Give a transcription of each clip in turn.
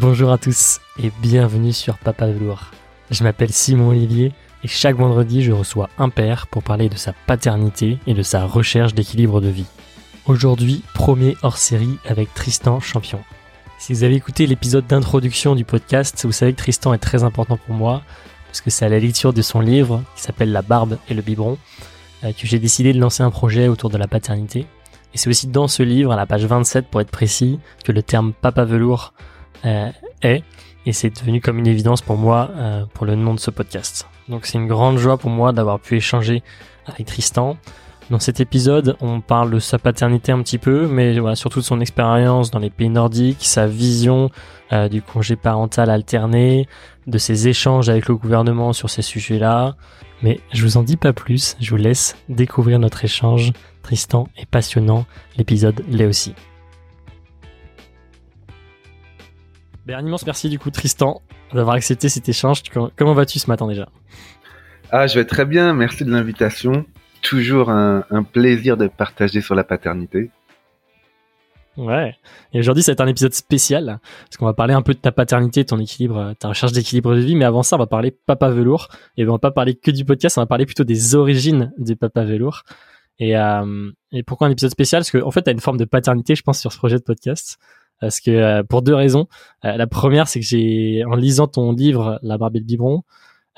Bonjour à tous et bienvenue sur Papa Velours. Je m'appelle Simon Olivier et chaque vendredi je reçois un père pour parler de sa paternité et de sa recherche d'équilibre de vie. Aujourd'hui, premier hors série avec Tristan Champion. Si vous avez écouté l'épisode d'introduction du podcast, vous savez que Tristan est très important pour moi parce que c'est à la lecture de son livre qui s'appelle La barbe et le biberon euh, que j'ai décidé de lancer un projet autour de la paternité. Et c'est aussi dans ce livre, à la page 27 pour être précis, que le terme papa velours est. Et c'est devenu comme une évidence pour moi euh, pour le nom de ce podcast. Donc c'est une grande joie pour moi d'avoir pu échanger avec Tristan. Dans cet épisode, on parle de sa paternité un petit peu, mais voilà, surtout de son expérience dans les pays nordiques, sa vision euh, du congé parental alterné, de ses échanges avec le gouvernement sur ces sujets-là. Mais je vous en dis pas plus, je vous laisse découvrir notre échange. Tristan est passionnant, l'épisode l'est aussi. Ben, un immense merci du coup Tristan d'avoir accepté cet échange. Comment vas-tu ce matin déjà? Ah, je vais très bien, merci de l'invitation. Toujours un, plaisir de partager sur la paternité. Ouais. Et aujourd'hui, ça va être un épisode spécial parce qu'on va parler un peu de ta paternité, ton équilibre, ta recherche d'équilibre de vie. Mais avant ça, on va parler papa velours. Et on va pas parler que du podcast, on va parler plutôt des origines du papa velours. Et, euh, et pourquoi un épisode spécial? Parce qu'en en fait, tu as une forme de paternité, je pense, sur ce projet de podcast. Parce que euh, pour deux raisons. Euh, la première, c'est que j'ai, en lisant ton livre, La barbe et le biberon,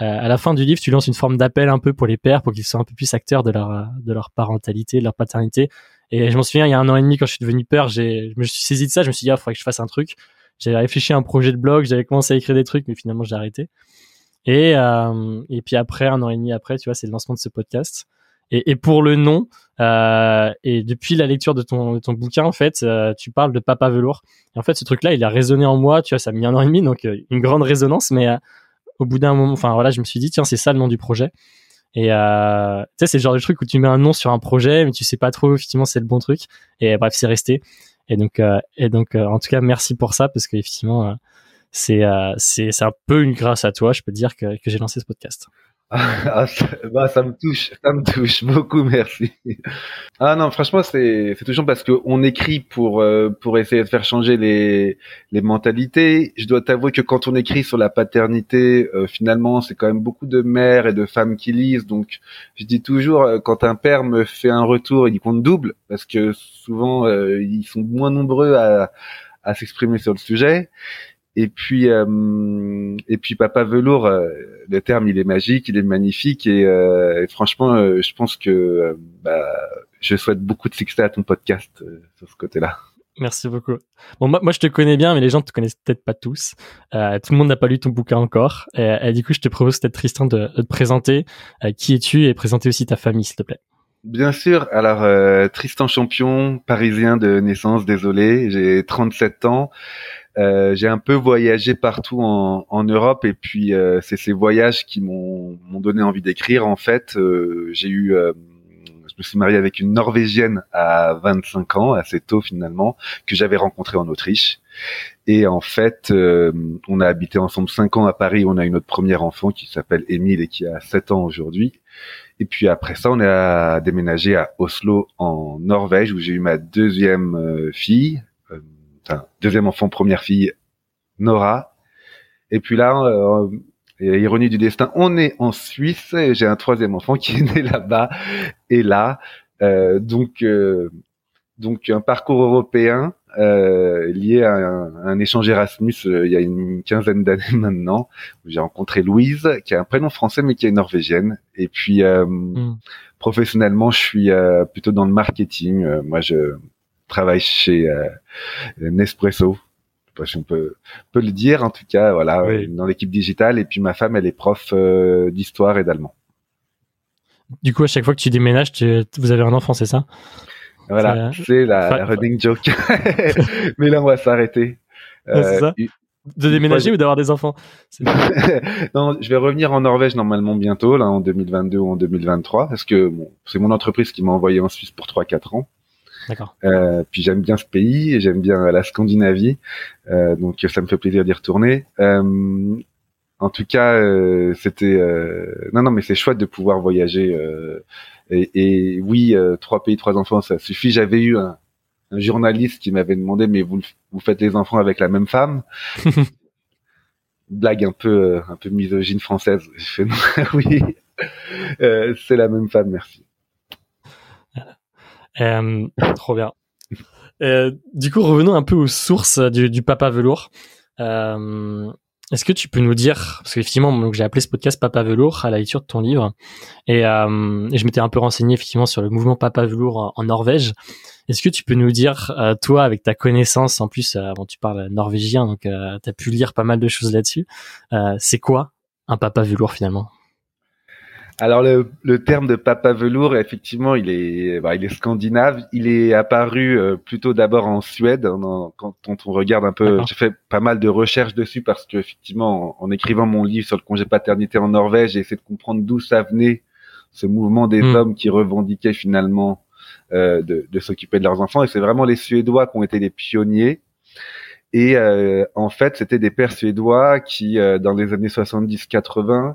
euh, à la fin du livre, tu lances une forme d'appel un peu pour les pères, pour qu'ils soient un peu plus acteurs de leur de leur parentalité, de leur paternité. Et je m'en souviens, il y a un an et demi, quand je suis devenu père, j'ai, je me suis saisi de ça. Je me suis dit, ah, faudrait que je fasse un truc. J'avais réfléchi à un projet de blog, j'avais commencé à écrire des trucs, mais finalement, j'ai arrêté. Et euh, et puis après, un an et demi après, tu vois, c'est le lancement de ce podcast. Et, pour le nom, euh, et depuis la lecture de ton, de ton bouquin, en fait, euh, tu parles de Papa Velours. Et en fait, ce truc-là, il a résonné en moi. Tu vois, ça a mis un an et demi, donc euh, une grande résonance. Mais au bout d'un moment, enfin voilà, je me suis dit, tiens, c'est ça le nom du projet. Et tu sais, c'est le genre de truc où tu mets un nom sur un projet, mais tu sais pas trop effectivement c'est le bon truc. Et bref, c'est resté. Et donc, et donc, en tout cas, merci pour ça parce qu'effectivement, c'est c'est un peu une grâce à toi, je peux te dire que que j'ai lancé ce podcast. Ah, bah, ça me touche, ça me touche beaucoup, merci. Ah non, franchement, c'est c'est touchant parce que on écrit pour euh, pour essayer de faire changer les les mentalités. Je dois t'avouer que quand on écrit sur la paternité, euh, finalement, c'est quand même beaucoup de mères et de femmes qui lisent. Donc, je dis toujours, euh, quand un père me fait un retour, il compte double parce que souvent ils sont moins nombreux à à s'exprimer sur le sujet. Et puis, euh, et puis Papa Velours, euh, le terme il est magique, il est magnifique et, euh, franchement, je pense que bah, je souhaite beaucoup de succès à ton podcast sur ce côté-là. Merci beaucoup. Bon, moi, moi, je te connais bien, mais les gens te connaissent peut-être pas tous. Euh, tout le monde n'a pas lu ton bouquin encore. Et, du coup, je te propose peut-être Tristan de, de te présenter. qui es-tu et présenter aussi ta famille, s'il te plaît. Bien sûr. Alors, Tristan Champion, parisien de naissance, désolé. J'ai 37 ans. Euh, j'ai un peu voyagé partout en, en Europe et puis euh, c'est ces voyages qui m'ont donné envie d'écrire. En fait, euh, j'ai eu, je me suis marié avec une Norvégienne à 25 ans, assez tôt finalement, que j'avais rencontrée en Autriche. Et en fait, on a habité ensemble 5 ans à Paris. On a eu notre premier enfant qui s'appelle Émile et qui a 7 ans aujourd'hui. Et puis après ça, on a déménagé à Oslo en Norvège où j'ai eu ma deuxième fille enfin, deuxième enfant, première fille, Nora. Et puis là, euh, ironie du destin, on est en Suisse et j'ai un troisième enfant qui est né là-bas et là. Euh, donc, euh, donc un parcours européen euh, lié à un, échange Erasmus il y a une quinzaine d'années maintenant où j'ai rencontré Louise qui a un prénom français mais qui est norvégienne et puis mm. professionnellement je suis plutôt dans le marketing moi je travaille chez euh, Nespresso. Je sais pas si on peut, peut le dire, en tout cas, voilà, dans l'équipe digitale. Et puis ma femme, elle est prof euh, d'histoire et d'allemand. Du coup, à chaque fois que tu déménages, vous avez un enfant, c'est ça? Voilà, c'est la, running joke. Mais là, on va s'arrêter. c'est ça euh, de déménager ou d'avoir des enfants? Non, je vais revenir en Norvège normalement bientôt, là en 2022 ou en 2023, parce que bon, c'est mon entreprise qui m'a envoyé en Suisse pour 3-4 ans. D'accord. Euh, puis j'aime bien ce pays, j'aime bien la Scandinavie, euh, donc ça me fait plaisir d'y retourner. Euh, en tout cas, euh, c'était euh, non non mais c'est chouette de pouvoir voyager. Et, et, oui, trois pays, trois enfants, ça suffit. J'avais eu un, un journaliste qui m'avait demandé mais vous vous faites les enfants avec la même femme? Blague un peu un peu misogyne française oui c'est la même femme merci trop bien. Du coup revenons un peu aux sources du, du papa velours. Est-ce que tu peux nous dire, parce qu'effectivement, j'ai appelé ce podcast Papa Velours à la lecture de ton livre, et, euh, et je m'étais un peu renseigné effectivement sur le mouvement Papa Velours en, Norvège. Est-ce que tu peux nous dire, euh, toi, avec ta connaissance, en plus, euh, bon, tu parles norvégien, donc euh, tu as pu lire pas mal de choses là-dessus, c'est quoi un Papa Velours finalement? Alors le, le, terme de papa velours, effectivement, il est, bah, il est scandinave. Il est apparu euh, plutôt d'abord en Suède. quand, on regarde un peu, j'ai fait pas mal de recherches dessus parce que effectivement, en, écrivant mon livre sur le congé paternité en Norvège, j'ai essayé de comprendre d'où ça venait ce mouvement des hmm. hommes qui revendiquaient finalement euh, de, de s'occuper de leurs enfants. Et c'est vraiment les Suédois qui ont été les pionniers. Et euh, en fait, c'était des pères suédois qui, euh, dans les années 70-80,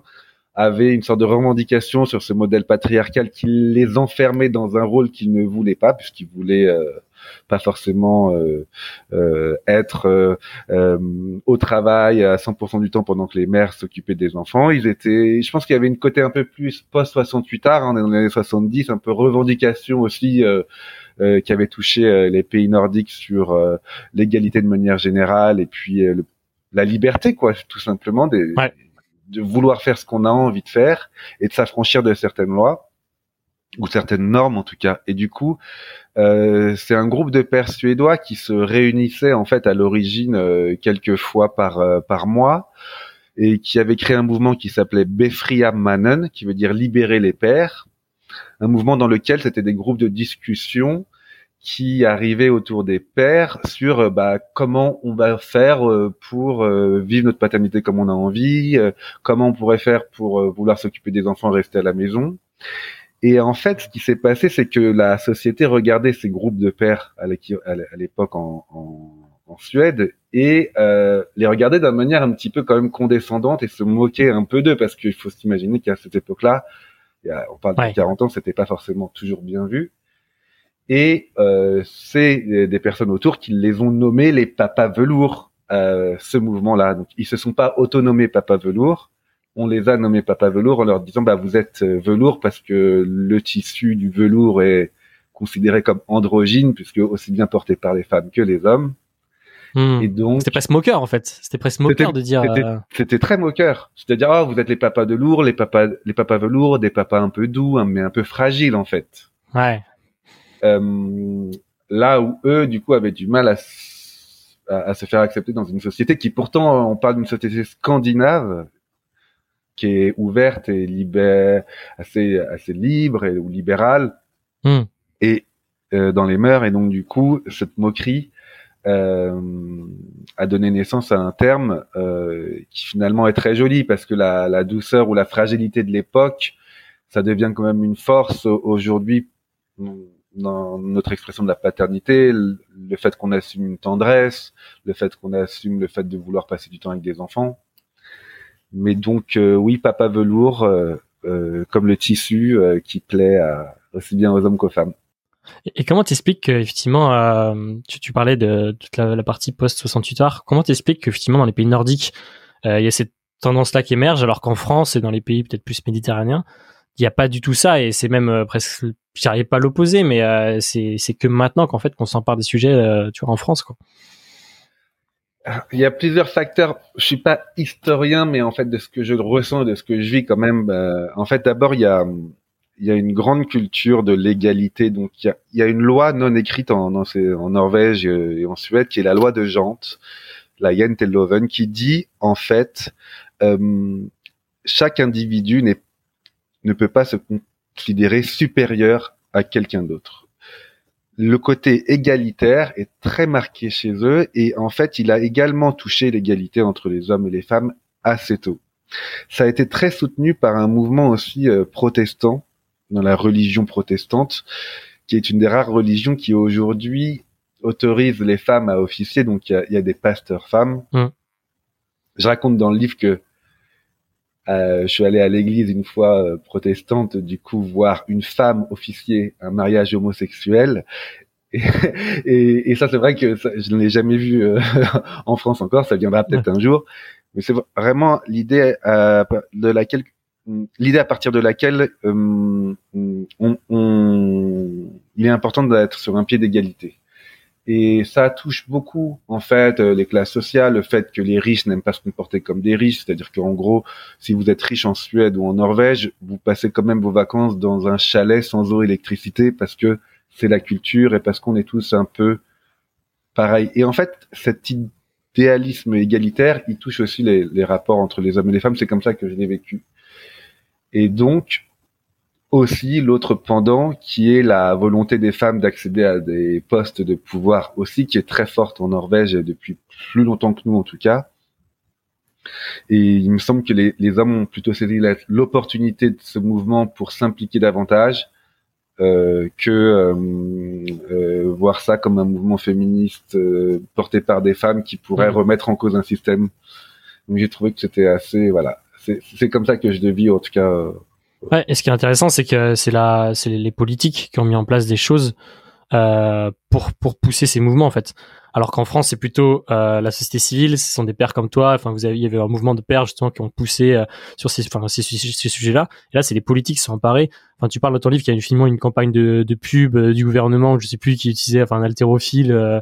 avaient une sorte de revendication sur ce modèle patriarcal qui les enfermait dans un rôle qu'ils ne voulaient pas, puisqu'ils voulaient euh, pas forcément euh, euh, être au travail à 100% du temps pendant que les mères s'occupaient des enfants. Ils étaient, je pense qu'il y avait une côté un peu plus post 68 art, hein, est dans les années 70, un peu revendication aussi. qui avait touché les pays nordiques sur l'égalité de manière générale et puis la liberté quoi tout simplement des, de vouloir faire ce qu'on a envie de faire et de s'affranchir de certaines lois ou certaines normes en tout cas. Et du coup, euh, c'est un groupe de pères suédois qui se réunissaient en fait à l'origine euh, quelques fois par euh, par mois et qui avait créé un mouvement qui s'appelait Befria Mannen, qui veut dire libérer les pères, un mouvement dans lequel c'était des groupes de discussion qui arrivait autour des pères sur euh, bah, comment on va faire euh, pour euh, vivre notre paternité comme on a envie, comment on pourrait faire pour vouloir s'occuper des enfants et rester à la maison. Et en fait, ce qui s'est passé, c'est que la société regardait ces groupes de pères à l'époque en, en, en, Suède et euh, les regardait d'une manière un petit peu quand même condescendante et se moquait un peu d'eux parce qu'il faut s'imaginer qu'à cette époque-là, on parle de 40 ans, c'était pas forcément toujours bien vu. Et euh, c'est des personnes autour qui les ont nommés les papas velours, euh, ce mouvement-là. Donc ils se sont pas autonomés papa velours, on les a nommés papa velours en leur disant bah vous êtes euh, velours parce que le tissu du velours est considéré comme androgyne puisque aussi bien porté par les femmes que les hommes. Hmm. Et donc c'était presque moqueur en fait. C'était presque moqueur de dire. Euh, c'était très moqueur. C'est-à-dire oh, vous êtes les papas de lourd, les papas les papas velours, des papas un peu doux mais un peu fragiles en fait. Ouais. Euh, là où eux, du coup, avaient du mal à, à, se faire accepter dans une société qui, pourtant, on parle d'une société scandinave qui est ouverte et libère, assez, assez libre et, ou libérale, hmm. et euh, dans les mœurs. Et donc, du coup, cette moquerie euh, a donné naissance à un terme euh, qui finalement est très joli parce que la, la douceur ou la fragilité de l'époque, ça devient quand même une force aujourd'hui dans notre expression de la paternité, le fait qu'on assume une tendresse, le fait qu'on assume le fait de vouloir passer du temps avec des enfants. Mais donc euh, oui, papa velours, euh, euh, comme le tissu qui plaît aussi bien aux hommes qu'aux femmes. Et comment t'expliques qu'effectivement, tu, tu, parlais de toute la, partie post 68 heures, comment t'expliques qu'effectivement dans les pays nordiques, il y a cette tendance-là qui émerge, alors qu'en France et dans les pays peut-être plus méditerranéens, il n'y a pas du tout ça et c'est même presque j'arrive pas à l'opposer, mais euh, c'est c'est que maintenant qu'en fait qu'on s'empare des sujets, euh, tu vois, en France, quoi. Il y a plusieurs facteurs. Je suis pas historien, mais en fait de ce que je ressens, de ce que je vis quand même. Euh, en fait, d'abord il y a il y a une grande culture de l'égalité. Donc il y a, il y a une loi non écrite en, en, Norvège et en Suède qui est la loi de Jante, la Janteloven, qui dit en fait euh, chaque individu n'est ne peut pas se considéré supérieur à quelqu'un d'autre. Le côté égalitaire est très marqué chez eux et en fait, il a également touché l'égalité entre les hommes et les femmes assez tôt. Ça a été très soutenu par un mouvement aussi euh, protestant dans la religion protestante, qui est une des rares religions qui aujourd'hui autorise les femmes à officier. Donc il y a, des pasteurs femmes. Mmh. Je raconte dans le livre que je suis allé à l'église une fois euh, protestante, du coup voir une femme officier un mariage homosexuel, Et, et, ça, c'est vrai que je ne l'ai jamais vu euh, en France encore. Ça viendra peut-être un jour. Mais c'est vraiment l'idée euh, de laquelle, l'idée à partir de laquelle euh, on, on, il est important d'être sur un pied d'égalité. Et ça touche beaucoup, en fait, les classes sociales, le fait que les riches n'aiment pas se comporter comme des riches. C'est-à-dire qu'en gros, si vous êtes riche en Suède ou en Norvège, vous passez quand même vos vacances dans un chalet sans eau électricité parce que c'est la culture et parce qu'on est tous un peu pareil. Et en fait, cet idéalisme égalitaire, il touche aussi les, rapports entre les hommes et les femmes. C'est comme ça que je l'ai vécu. Et donc, aussi l'autre pendant qui est la volonté des femmes d'accéder à des postes de pouvoir aussi qui est très forte en Norvège depuis plus longtemps que nous en tout cas. Et il me semble que les, les hommes ont plutôt saisi l'opportunité de ce mouvement pour s'impliquer davantage euh, que euh, euh, voir ça comme un mouvement féministe porté par des femmes qui pourrait mhm. remettre en cause un système. Donc j'ai trouvé que c'était assez voilà, c'est comme ça que je le vis en tout cas. Ouais, et ce qui est intéressant, c'est que c'est la, c'est les politiques qui ont mis en place des choses euh, pour pour pousser ces mouvements en fait alors qu'en France c'est plutôt euh, la société civile, ce sont des pères comme toi. Enfin, vous avez, il y avait un mouvement de pères justement qui ont poussé euh, sur ces, enfin, ces, ces, sujets-là. Et là, c'est les politiques qui sont emparés. Enfin, tu parles dans ton livre qu'il y a finalement une campagne de, de pub euh, du gouvernement, je sais plus, qui utilisait enfin un haltérophile euh,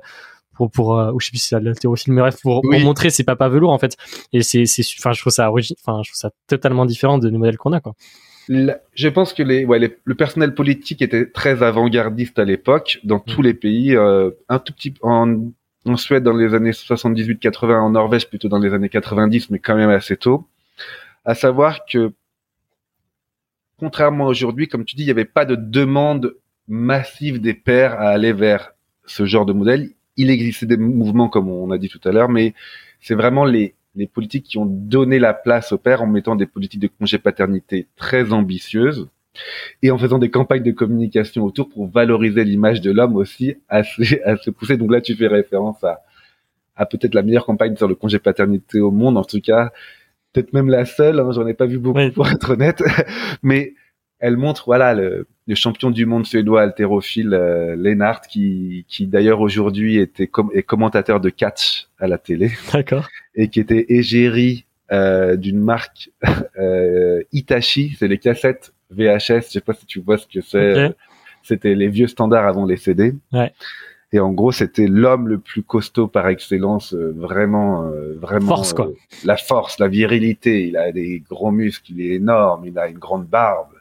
pour pour ou je sais plus si c'est l'haltérophile, mais bref, pour, pour montrer ces papas velours en fait. Et c'est c'est, enfin, je trouve ça enfin, je trouve ça totalement différent de nos modèles qu'on a quoi. Je pense que les, ouais, le personnel politique était très avant-gardiste à l'époque dans tous mm. les pays. Euh, un tout petit en en Suède dans les années 78-80, en Norvège plutôt dans les années 90, mais quand même assez tôt. À savoir que, contrairement aujourd'hui, comme tu dis, il n'y avait pas de demande massive des pères à aller vers ce genre de modèle. Il existait des mouvements, comme on a dit tout à l'heure, mais c'est vraiment les, les politiques qui ont donné la place aux pères en mettant des politiques de congé paternité très ambitieuses et en faisant des campagnes de communication autour pour valoriser l'image de l'homme aussi à se, à se pousser. Donc là, tu fais référence à, à peut-être la meilleure campagne sur le congé paternité au monde, en tout cas, peut-être même la seule. Hein, J'en ai pas vu beaucoup pour être honnête, mais elle montre voilà le, le champion du monde suédois haltérophile euh, Lennart qui, qui d'ailleurs aujourd'hui était com est commentateur de catch à la télé. D'accord. Et qui était égérie euh, d'une marque euh, Itachi, c'est les cassettes VHS, je sais pas si tu vois ce que c'est. C'était les vieux standards avant les CD. Ouais. Et en gros, c'était l'homme le plus costaud par excellence, euh, vraiment, euh, vraiment. Force quoi. Euh, la force, la virilité. Il a des gros muscles, il est énorme, il a une grande barbe.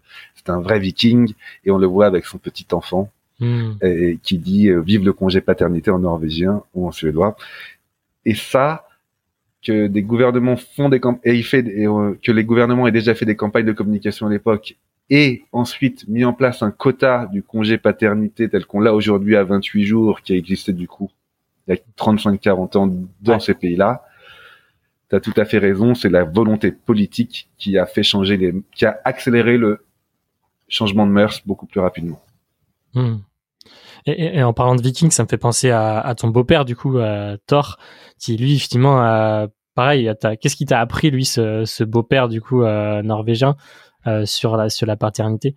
C'est un vrai Viking, et on le voit avec son petit enfant, hmm. et, qui dit "Vive le congé paternité" en norvégien ou en suédois. Et ça, que des gouvernements font des et il fait que les gouvernements aient déjà fait des campagnes de communication à l'époque et ensuite mis en place un quota du congé paternité tel qu'on l'a aujourd'hui à 28 jours, qui a existé du coup il y a 35-40 ans dans ces pays-là. Tu as tout à fait raison, c'est la volonté politique qui a fait changer les, qui a accéléré le changement de mœurs beaucoup plus rapidement. Hmm. Et, en parlant de Vikings, ça me fait penser à, ton beau-père du coup, à Thor, qui lui effectivement, a, pareil, qu'est-ce qui t'a appris lui, ce, ce beau-père du coup euh, norvégien euh, sur la sur la paternité,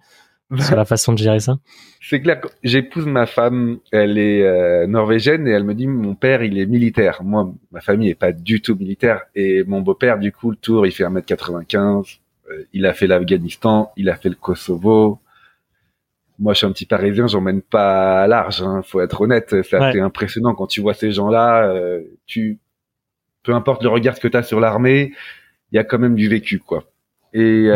sur la façon de gérer ça? C'est clair. J'épouse ma femme, elle est euh, norvégienne et elle me dit mon père il est militaire. Moi, ma famille est pas du tout militaire et mon beau-père du coup le tour il fait 1m95. Euh, il a fait l'Afghanistan, il a fait le Kosovo. Moi, je suis un petit Parisien, j'emmène pas large. Hein, faut être honnête, c'est assez impressionnant quand tu vois ces gens-là. tu, peu importe le regard que tu as sur l'armée, il y a quand même du vécu, quoi. Et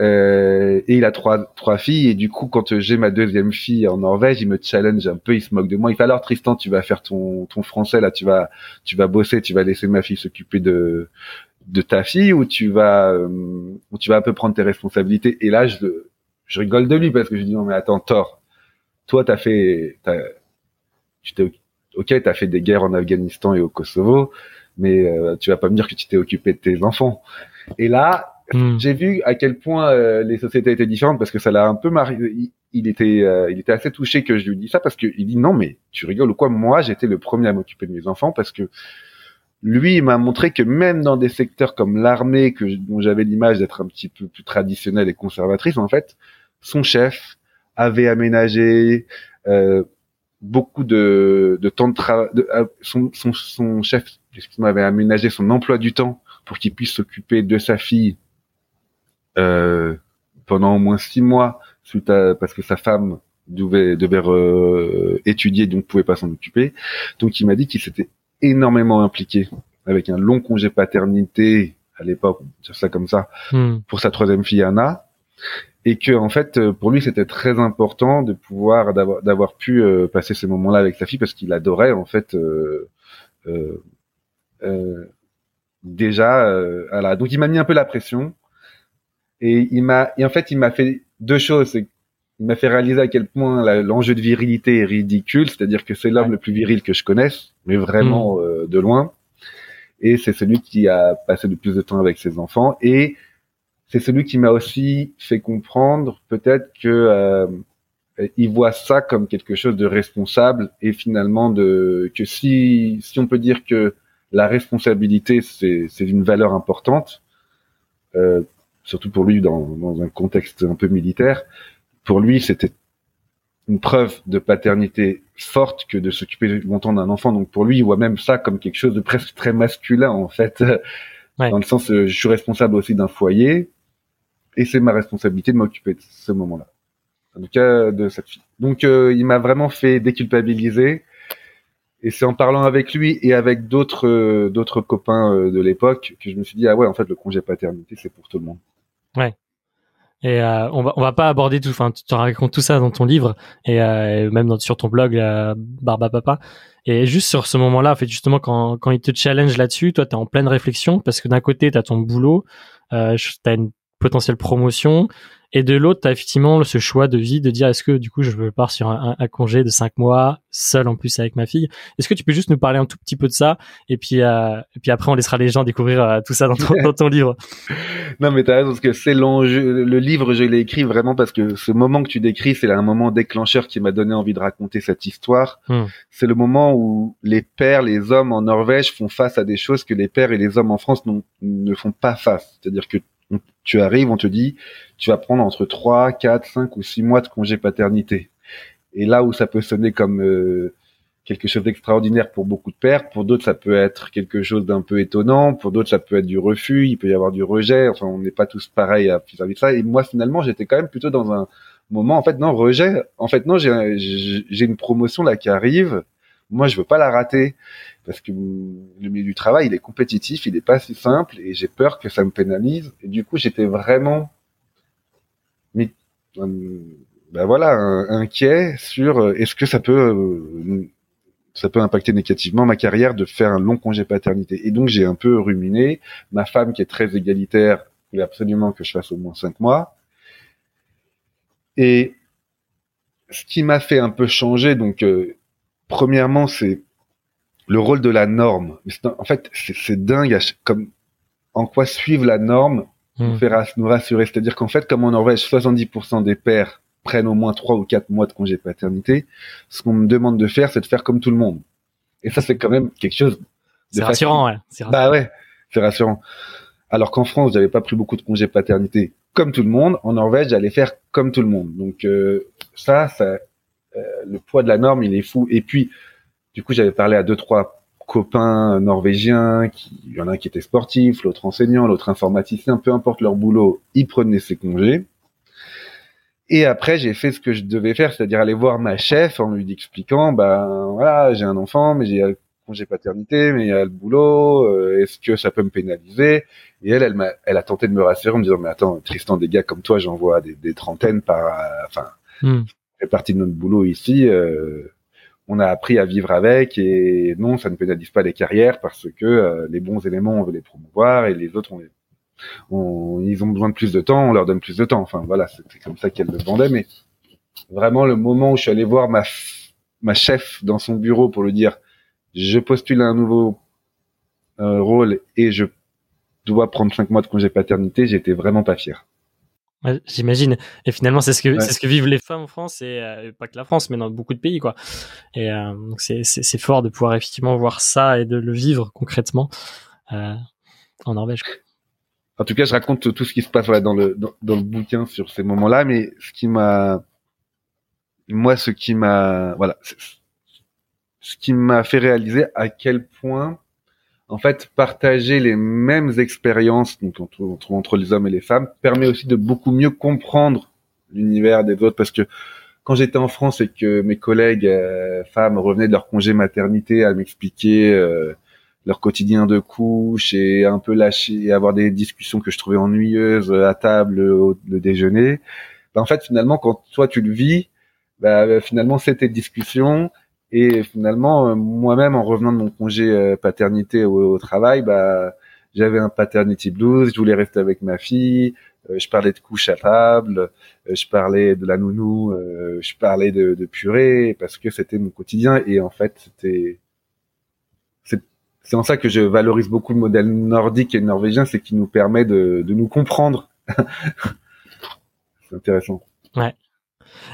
euh, et il a trois trois filles et du coup quand j'ai ma deuxième fille en Norvège il me challenge un peu il se moque de moi il fait alors Tristan tu vas faire ton ton français là tu vas tu vas bosser tu vas laisser ma fille s'occuper de de ta fille ou tu vas euh, ou tu vas un peu prendre tes responsabilités? Et là je je rigole de lui parce que je dis non mais attends tort toi t'as fait t'as tu t'es ok t'as fait des guerres en Afghanistan et au Kosovo mais euh, tu vas pas me dire que tu t'es occupé de tes enfants et là Hmm. J'ai vu à quel point euh, les sociétés étaient différentes parce que ça l'a un peu marié. Il, était, euh, il était assez touché que je lui dis ça parce qu'il dit non mais tu rigoles ou quoi? Moi j'étais le premier à m'occuper de mes enfants parce que lui il m'a montré que même dans des secteurs comme l'armée que dont j'avais l'image d'être un petit peu plus traditionnelle et conservatrice en fait, son chef avait aménagé. Euh, beaucoup de, temps de travail. Son, son, son chef avait aménagé son emploi du temps pour qu'il puisse s'occuper de sa fille euh, pendant au moins six mois, suite à, parce que sa femme devait, devait étudier, donc pouvait pas s'en occuper. Donc il m'a dit qu'il s'était énormément impliqué avec un long congé paternité à l'époque, dire ça comme ça, hmm. pour sa troisième fille Anna, et que en fait pour lui c'était très important de pouvoir d'avoir d'avoir pu euh, passer ces moments-là avec sa fille parce qu'il adorait en fait euh, euh, euh déjà voilà donc il m'a mis un peu la pression. Et il m'a et en fait il m'a fait deux choses il m'a fait réaliser à quel point l'enjeu de virilité est ridicule c'est-à-dire que c'est l'homme le plus viril que je connaisse mais vraiment hmm. de loin. Et c'est celui qui a passé le plus de temps avec ses enfants. Et c'est celui qui m'a aussi fait comprendre peut-être que euh, il voit ça comme quelque chose de responsable et finalement de que si si on peut dire que la responsabilité c'est c'est une valeur importante euh, surtout pour lui dans dans un contexte un peu militaire pour lui c'était une preuve de paternité forte que de s'occuper longtemps d'un enfant. Donc pour lui, il voit même ça comme quelque chose de presque très masculin en fait, dans le sens euh, je suis responsable aussi d'un foyer et c'est ma responsabilité de m'occuper de ce moment-là. En tout cas de cette fille. Donc euh, il m'a vraiment fait déculpabiliser et c'est en parlant avec lui et avec d'autres euh, d'autres copains de l'époque que je me suis dit ah ouais en fait le congé paternité c'est pour tout le monde. Ouais. Et euh, on va on va pas aborder tout, enfin tu te racontes tout ça dans ton livre et, euh, même dans, sur ton blog euh, Barba Papa. Et juste sur ce moment-là, en fait justement quand quand il te challenge là-dessus, toi tu es en pleine réflexion parce que d'un côté tu as ton boulot, euh, tu as une potentielle promotion et de l'autre, tu as effectivement ce choix de vie de dire est-ce que du coup je veux partir sur un, un, congé de cinq mois, seul en plus avec ma fille? Est-ce que tu peux juste nous parler un tout petit peu de ça? Et puis euh, et puis après on laissera les gens découvrir euh, tout ça dans ton, dans ton livre. Non mais t'as raison parce que c'est l'enjeu. Le livre je l'ai écrit vraiment parce que ce moment que tu décris c'est un moment déclencheur qui m'a donné envie de raconter cette histoire. Hmm. C'est le moment où les pères, les hommes en Norvège font face à des choses que les pères et les hommes en France ne font pas face. C'est-à-dire que tu arrives, on te dit, tu vas prendre entre 3, 4, 5 ou 6 mois de congé paternité. Et là où ça peut sonner comme euh, quelque chose d'extraordinaire pour beaucoup de pères, pour d'autres ça peut être quelque chose d'un peu étonnant, pour d'autres ça peut être du refus, il peut y avoir du rejet, enfin on n'est pas tous pareils à vis-à-vis de ça. Et moi finalement j'étais quand même plutôt dans un moment, en fait non, rejet, en fait non, j'ai une promotion là qui arrive, moi je veux pas la rater parce que le milieu du travail, il est compétitif, il est pas si simple, et j'ai peur que ça me pénalise. Et du coup, j'étais vraiment, euh, ben voilà, inquiet sur euh, est-ce que ça peut, euh, ça peut impacter négativement ma carrière de faire un long congé paternité? Et donc, j'ai un peu ruminé. Ma femme, qui est très égalitaire, voulait absolument que je fasse au moins cinq mois. Et ce qui m'a fait un peu changer, donc, premièrement, c'est le rôle de la norme. En fait, c'est dingue comme en quoi suivre la norme nous hmm. faire nous rassurer. C'est-à-dire qu'en fait, comme en Norvège, 70% des pères prennent au moins 3 ou 4 mois de congé paternité, ce qu'on me demande de faire, c'est de faire comme tout le monde. Et ça, c'est quand même quelque chose de C'est rassurant, ouais. Bah ouais, c'est rassurant. Alors qu'en France, j'avais pas pris beaucoup de congé paternité comme tout le monde. En Norvège, j'allais faire comme tout le monde. Donc euh, ça, ça le poids de la norme, il est fou. Et puis, du coup, j'avais parlé à deux, trois copains norvégiens, qui, il y en a un qui était sportif, l'autre enseignant, l'autre informaticien, peu importe leur boulot, ils prenaient ses congés. Et après, j'ai fait ce que je devais faire, c'est-à-dire aller voir ma chef en lui expliquant, ben voilà, j'ai un enfant, mais j'ai congé paternité, mais il y a le boulot, euh, est-ce que ça peut me pénaliser? Et elle, elle, m'a, elle a tenté de me rassurer en me disant, mais attends, Tristan, des gars comme toi, j'en vois des, des trentaines par, euh, enfin, hmm. Fait partie de notre boulot ici. Euh, on a appris à vivre avec et non, ça ne pénalise pas les carrières parce que euh, les bons éléments, on veut les promouvoir et les autres, on, ils ont besoin de plus de temps, on leur donne plus de temps. Enfin voilà, c'était comme ça qu'elle le vendait. Mais vraiment, le moment où je suis allé voir ma, ma chef dans son bureau pour lui dire, je postule un nouveau euh, rôle et je dois prendre cinq mois de congé paternité, j'étais vraiment pas fier. J'imagine. Et finalement, c'est ce que c'est ce que vivent les femmes en France et euh, pas que la France, mais dans beaucoup de pays, quoi. Et euh, donc c'est fort de pouvoir effectivement voir ça et de le vivre concrètement euh, en Norvège. En tout cas, je raconte tout ce qui se passe dans le dans, dans, le bouquin sur ces moments-là, mais ce qui m'a moi, ce qui m'a voilà, ce qui m'a fait réaliser à quel point, en fait, partager les mêmes expériences donc, entre, entre, les hommes et les femmes permet aussi de beaucoup mieux comprendre l'univers des autres. Parce que quand j'étais en France et que mes collègues euh, femmes revenaient de leur congé maternité à m'expliquer euh, leur quotidien de couche et un peu lâcher et avoir des discussions que je trouvais ennuyeuses à table au, le déjeuner, ben, en fait finalement quand toi tu le vis, bah, finalement c'était discussion et finalement, euh, moi-même, en revenant de mon congé euh, paternité au, travail, bah, j'avais un paternity blues. Je voulais rester avec ma fille. Euh, je parlais de couche à table. je parlais de la nounou. je parlais de, de purée parce que c'était mon quotidien. Et en fait, c'était c'est en ça que je valorise beaucoup le modèle nordique et norvégien, c'est qu'il nous permet de, de nous comprendre. c'est intéressant. Ouais.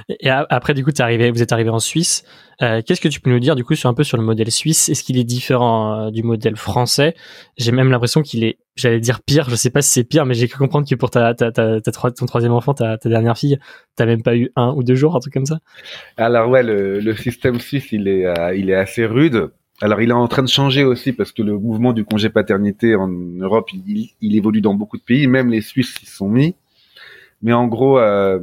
Et après, du coup, es arrivé, vous êtes arrivé en Suisse. Euh, Qu'est-ce que tu peux nous dire, du coup, sur un peu sur le modèle suisse? Est-ce qu'il est différent euh, du modèle français? J'ai même l'impression qu'il est, j'allais dire pire. Je sais pas si c'est pire, mais j'ai cru comprendre que pour ta, ta, ta, ta ton troisième enfant, ta, dernière fille, t'as même pas eu un ou deux jours, un truc comme ça Alors ouais, le, le système suisse, il est, euh, il est assez rude. Alors, il est en train de changer aussi parce que le mouvement du congé paternité en Europe, il, il évolue dans beaucoup de pays. Même les Suisses s'y sont mis. Mais en gros, euh,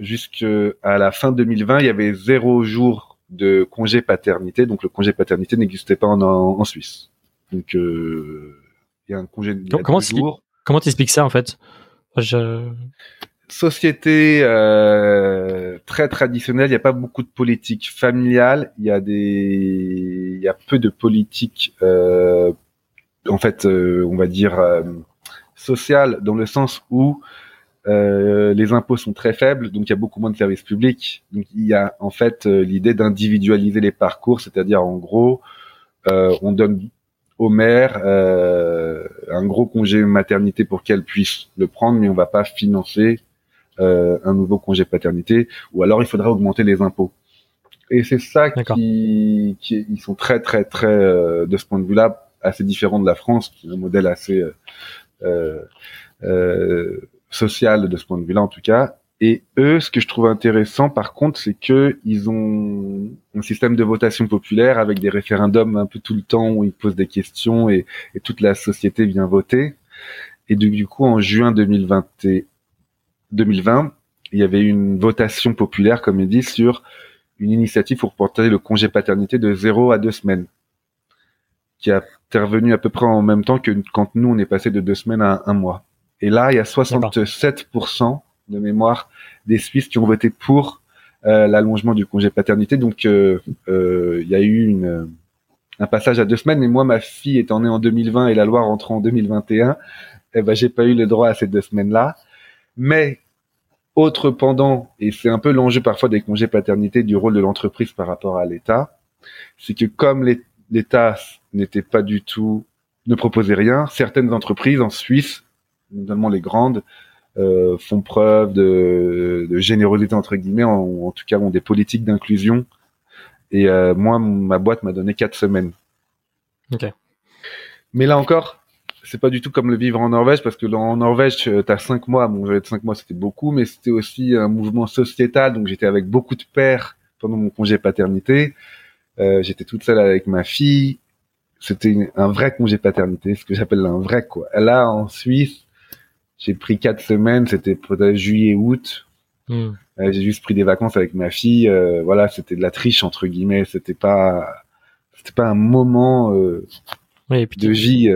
jusqu'à la fin 2020, il y avait zéro jour de congé paternité. Donc le congé paternité n'existait pas en, en, Suisse. Donc euh, il y a un congé de comment jours. Comment t'expliques ça en fait Je... Société euh, très traditionnelle, il n'y a pas beaucoup de politique familiale. Il y a des, il y a peu de politique, euh, en fait, on va dire sociale, dans le sens où euh, les impôts sont très faibles, donc il y a beaucoup moins de services publics. Donc il y a en fait euh, l'idée d'individualiser les parcours, c'est-à-dire en gros, euh, on donne aux mères un gros congé maternité pour qu'elles puissent le prendre, mais on va pas financer un nouveau congé paternité, ou alors il faudrait augmenter les impôts. Et c'est ça qui, qui, ils sont très très très de ce point de vue-là assez différent de la France, qui est un modèle assez euh, social de ce point de vue-là en tout cas. Et eux, ce que je trouve intéressant par contre, c'est que ils ont un système de votation populaire avec des référendums un peu tout le temps où ils posent des questions et, toute la société vient voter. Et du, coup, en juin 2020, 2020, il y avait une votation populaire, comme il dit, sur une initiative pour porter le congé paternité de 0 à 2 semaines, qui a intervenu à peu près en même temps que quand nous, on est passé de deux semaines à un mois. Et là, il y a 67% de mémoire des Suisses qui ont voté pour euh, l'allongement du congé paternité. Donc, euh, euh, il y a eu une, un passage à deux semaines. Et moi, ma fille étant née en 2020 et la loi rentrant en 2021, eh ben, j'ai pas eu le droit à ces deux semaines-là. Mais autre pendant, et c'est un peu l'enjeu parfois des congés paternité du rôle de l'entreprise par rapport à l'État, c'est que comme l'État n'était pas du tout, ne proposait rien, certaines entreprises en Suisse notamment les grandes, euh, font preuve de, de, générosité entre guillemets, en, en tout cas ont des politiques d'inclusion. Et euh, moi, ma boîte m'a donné quatre semaines. Ok. Mais là encore, c'est pas du tout comme le vivre en Norvège parce que en Norvège, tu as cinq mois. Bon, j'avais cinq mois, c'était beaucoup, mais c'était aussi un mouvement sociétal. Donc j'étais avec beaucoup de pères pendant mon congé paternité. Euh, j'étais toute seule avec ma fille. C'était un vrai congé paternité, ce que j'appelle un vrai quoi. Là, en Suisse, j'ai pris quatre semaines, c'était peut-être juillet, août. Hmm. Euh, j'ai juste pris des vacances avec ma fille. Euh, voilà, c'était de la triche entre guillemets. C'était pas, c'était pas un moment euh, et puis de vie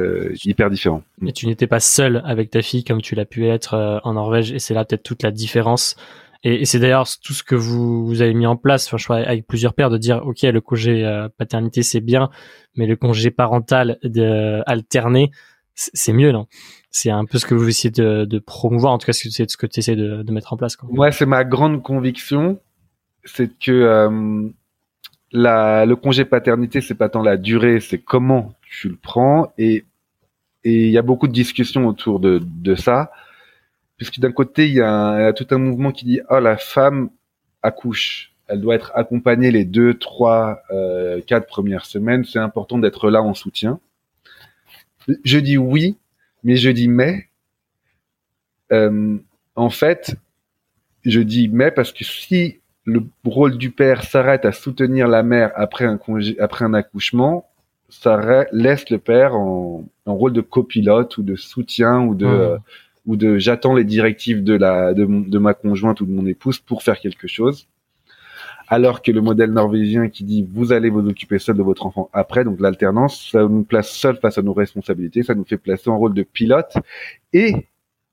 hyper différent. Et tu n'étais pas seul avec ta fille comme tu l'as pu être en Norvège. Et c'est là peut-être toute la différence. Et, c'est d'ailleurs tout ce que vous, vous, avez mis en place, enfin, je crois, avec plusieurs pères, de dire, ok, le congé paternité c'est bien, mais le congé parental de, alterné, c'est mieux, non? C'est un peu ce que vous essayez de, promouvoir, en tout cas c'est ce que tu essaies de, mettre en place. Quoi. Ouais, c'est ma grande conviction, c'est que euh, la, le congé paternité, c'est pas tant la durée, c'est comment tu le prends, et il y a beaucoup de discussions autour de, de ça, puisque d'un côté il y, a tout un mouvement qui dit oh la femme accouche, elle doit être accompagnée les deux, trois, euh, quatre premières semaines, c'est important d'être là en soutien. Je dis oui, mais je dis mais. Euh, en fait, je dis mais parce que si le rôle du père s'arrête à soutenir la mère après un congé, après un accouchement, ça laisse le père en, en, rôle de copilote ou de soutien ou de euh, ou de j'attends les directives de la de, de, ma conjointe ou de mon épouse pour faire quelque chose. Alors que le modèle norvégien qui dit vous allez vous occuper seul de votre enfant après, donc l'alternance, ça nous place seul face à nos responsabilités, ça nous fait placer en rôle de pilote et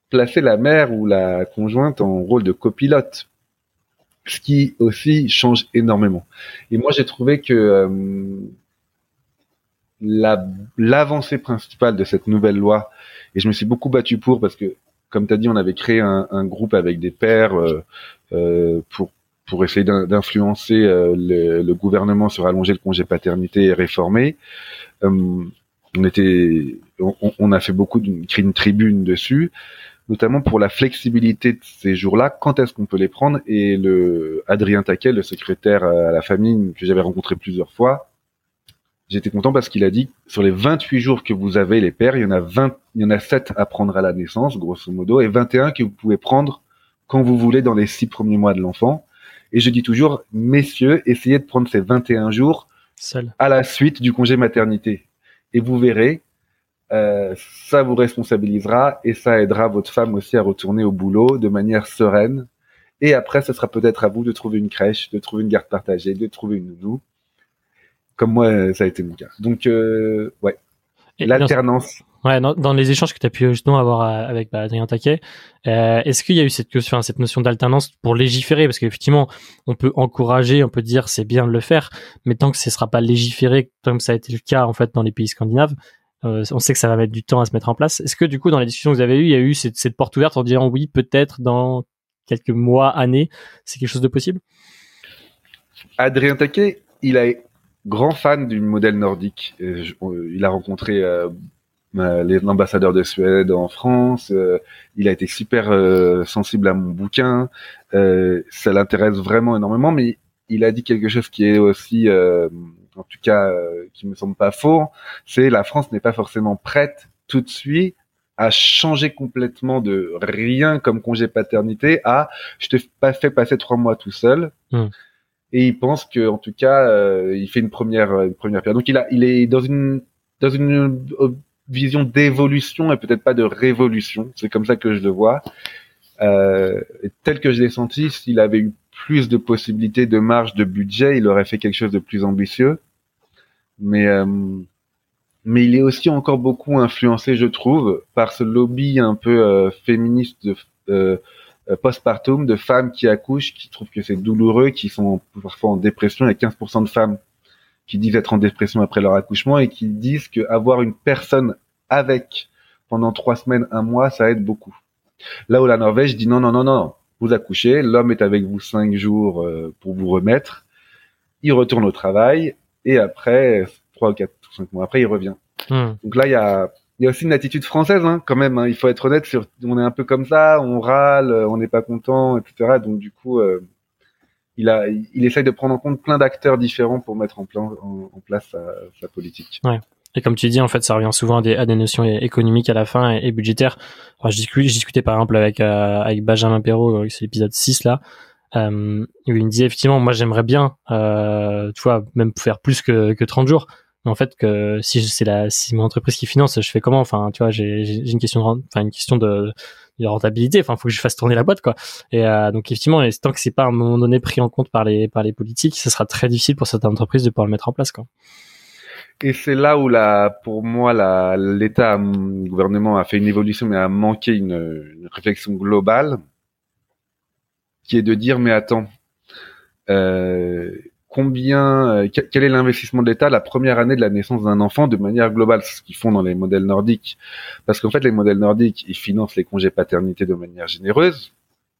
placer la mère ou la conjointe en rôle de copilote ce qui aussi change énormément. Et moi, j'ai trouvé que euh, l'avancée principale de cette nouvelle loi, et je me suis beaucoup battu pour parce que, comme tu as dit, on avait créé un, groupe avec des pairs euh, euh, pour pour essayer d'influencer euh, le, le, gouvernement sur allonger le congé paternité et réformer. Euh, on était, on, on, a fait beaucoup, d'une une tribune dessus notamment pour la flexibilité de ces jours-là, quand est-ce qu'on peut les prendre Et le Adrien Taquet, le secrétaire à la famille que j'avais rencontré plusieurs fois, j'étais content parce qu'il a dit sur les 28 jours que vous avez les pères, il y en a 20, il y en a 7 à prendre à la naissance, grosso modo, et 21 que vous pouvez prendre quand vous voulez dans les 6 premiers mois de l'enfant. Et je dis toujours, messieurs, essayez de prendre ces 21 jours Seul. à la suite du congé maternité. Et vous verrez, euh, ça vous responsabilisera et ça aidera votre femme aussi à retourner au boulot de manière sereine. Et après, ce sera peut-être à vous de trouver une crèche, de trouver une garde partagée, de trouver une nounou. Comme moi, ça a été mon cas. Donc, euh, ouais. L'alternance. Dans, les échanges que tu as pu justement avoir euh, avec bah, Adrien Taquet, euh, est-ce qu'il y a eu cette, notion, cette notion d'alternance pour légiférer? Parce qu'effectivement, on peut encourager, on peut dire c'est bien de le faire, mais tant que ce sera pas légiféré, comme ça a été le cas en fait dans les pays scandinaves, euh, on sait que ça va mettre du temps à se mettre en place. Est-ce que du coup, dans les discussions que vous avez eues, il y a eu cette, porte ouverte en disant oui, peut-être dans quelques mois, années, c'est quelque chose de possible? Adrien Taquet, il est grand fan du modèle nordique. il a rencontré l'ambassadeur de Suède en France. Euh, il a été super sensible à mon bouquin. ça l'intéresse vraiment énormément, mais il a dit quelque chose qui est aussi en tout cas euh, qui me semble pas faux, c'est la France n'est pas forcément prête tout de suite à changer complètement de rien comme congé paternité à je te pas fait passer trois mois tout seul. Hmm. Et il pense que en tout cas euh, il fait une première une première période. Donc il a il est dans une dans une euh, vision d'évolution et peut-être pas de révolution. C'est comme ça que je le vois. Euh, tel que je l'ai senti, s'il avait eu plus de possibilités de marge de budget, il aurait fait quelque chose de plus ambitieux. Mais euh, mais il est aussi encore beaucoup influencé, je trouve, par ce lobby un peu euh, féministe de euh, postpartum de femmes qui accouchent, qui trouvent que c'est douloureux, qui sont parfois en dépression. Il y a 15% de femmes qui disent être en dépression après leur accouchement et qui disent que avoir une personne avec pendant trois semaines, un mois, ça aide beaucoup. Là où la Norvège dit non, non, non, non, vous accouchez, l'homme est avec vous cinq jours euh, pour vous remettre, il retourne au travail et après trois, quatre, cinq mois après, il revient. Hmm. Donc là, il y a, y a aussi une attitude française hein, quand même. Hein, il faut être honnête, sur, on est un peu comme ça, on râle, on n'est pas content, etc. Donc du coup, euh, il a, il essaye de prendre en compte plein d'acteurs différents pour mettre en, plan, en, place sa, sa politique. Ouais. Et comme tu dis, en fait, ça revient souvent à des, à des notions économiques à la fin et, budgétaires. Enfin, je, discutais, je discutais par exemple avec, euh, avec Benjamin Perrault, euh, c'est l'épisode 6 là, euh, où il me disait effectivement, moi j'aimerais bien, euh, tu vois, même faire plus que, que 30 jours. Mais en fait, que si c'est la, si mon entreprise qui finance, je fais comment? Enfin, tu vois, j'ai une question de, enfin une question de, de rentabilité. Enfin, faut que je fasse tourner la boîte, quoi. Et euh, donc effectivement, et tant que c'est pas à un moment donné pris en compte par les par les politiques, ce sera très difficile pour cette entreprise de pouvoir le mettre en place, quoi. Et c'est là où la, pour moi, l'État, le gouvernement a fait une évolution, mais a manqué une, une, réflexion globale, qui est de dire, mais attends, euh, combien, euh, quel est l'investissement de l'État la première année de la naissance d'un enfant de manière globale, c'est ce qu'ils font dans les modèles nordiques, parce qu'en fait, les modèles nordiques, ils financent les congés paternité de manière généreuse.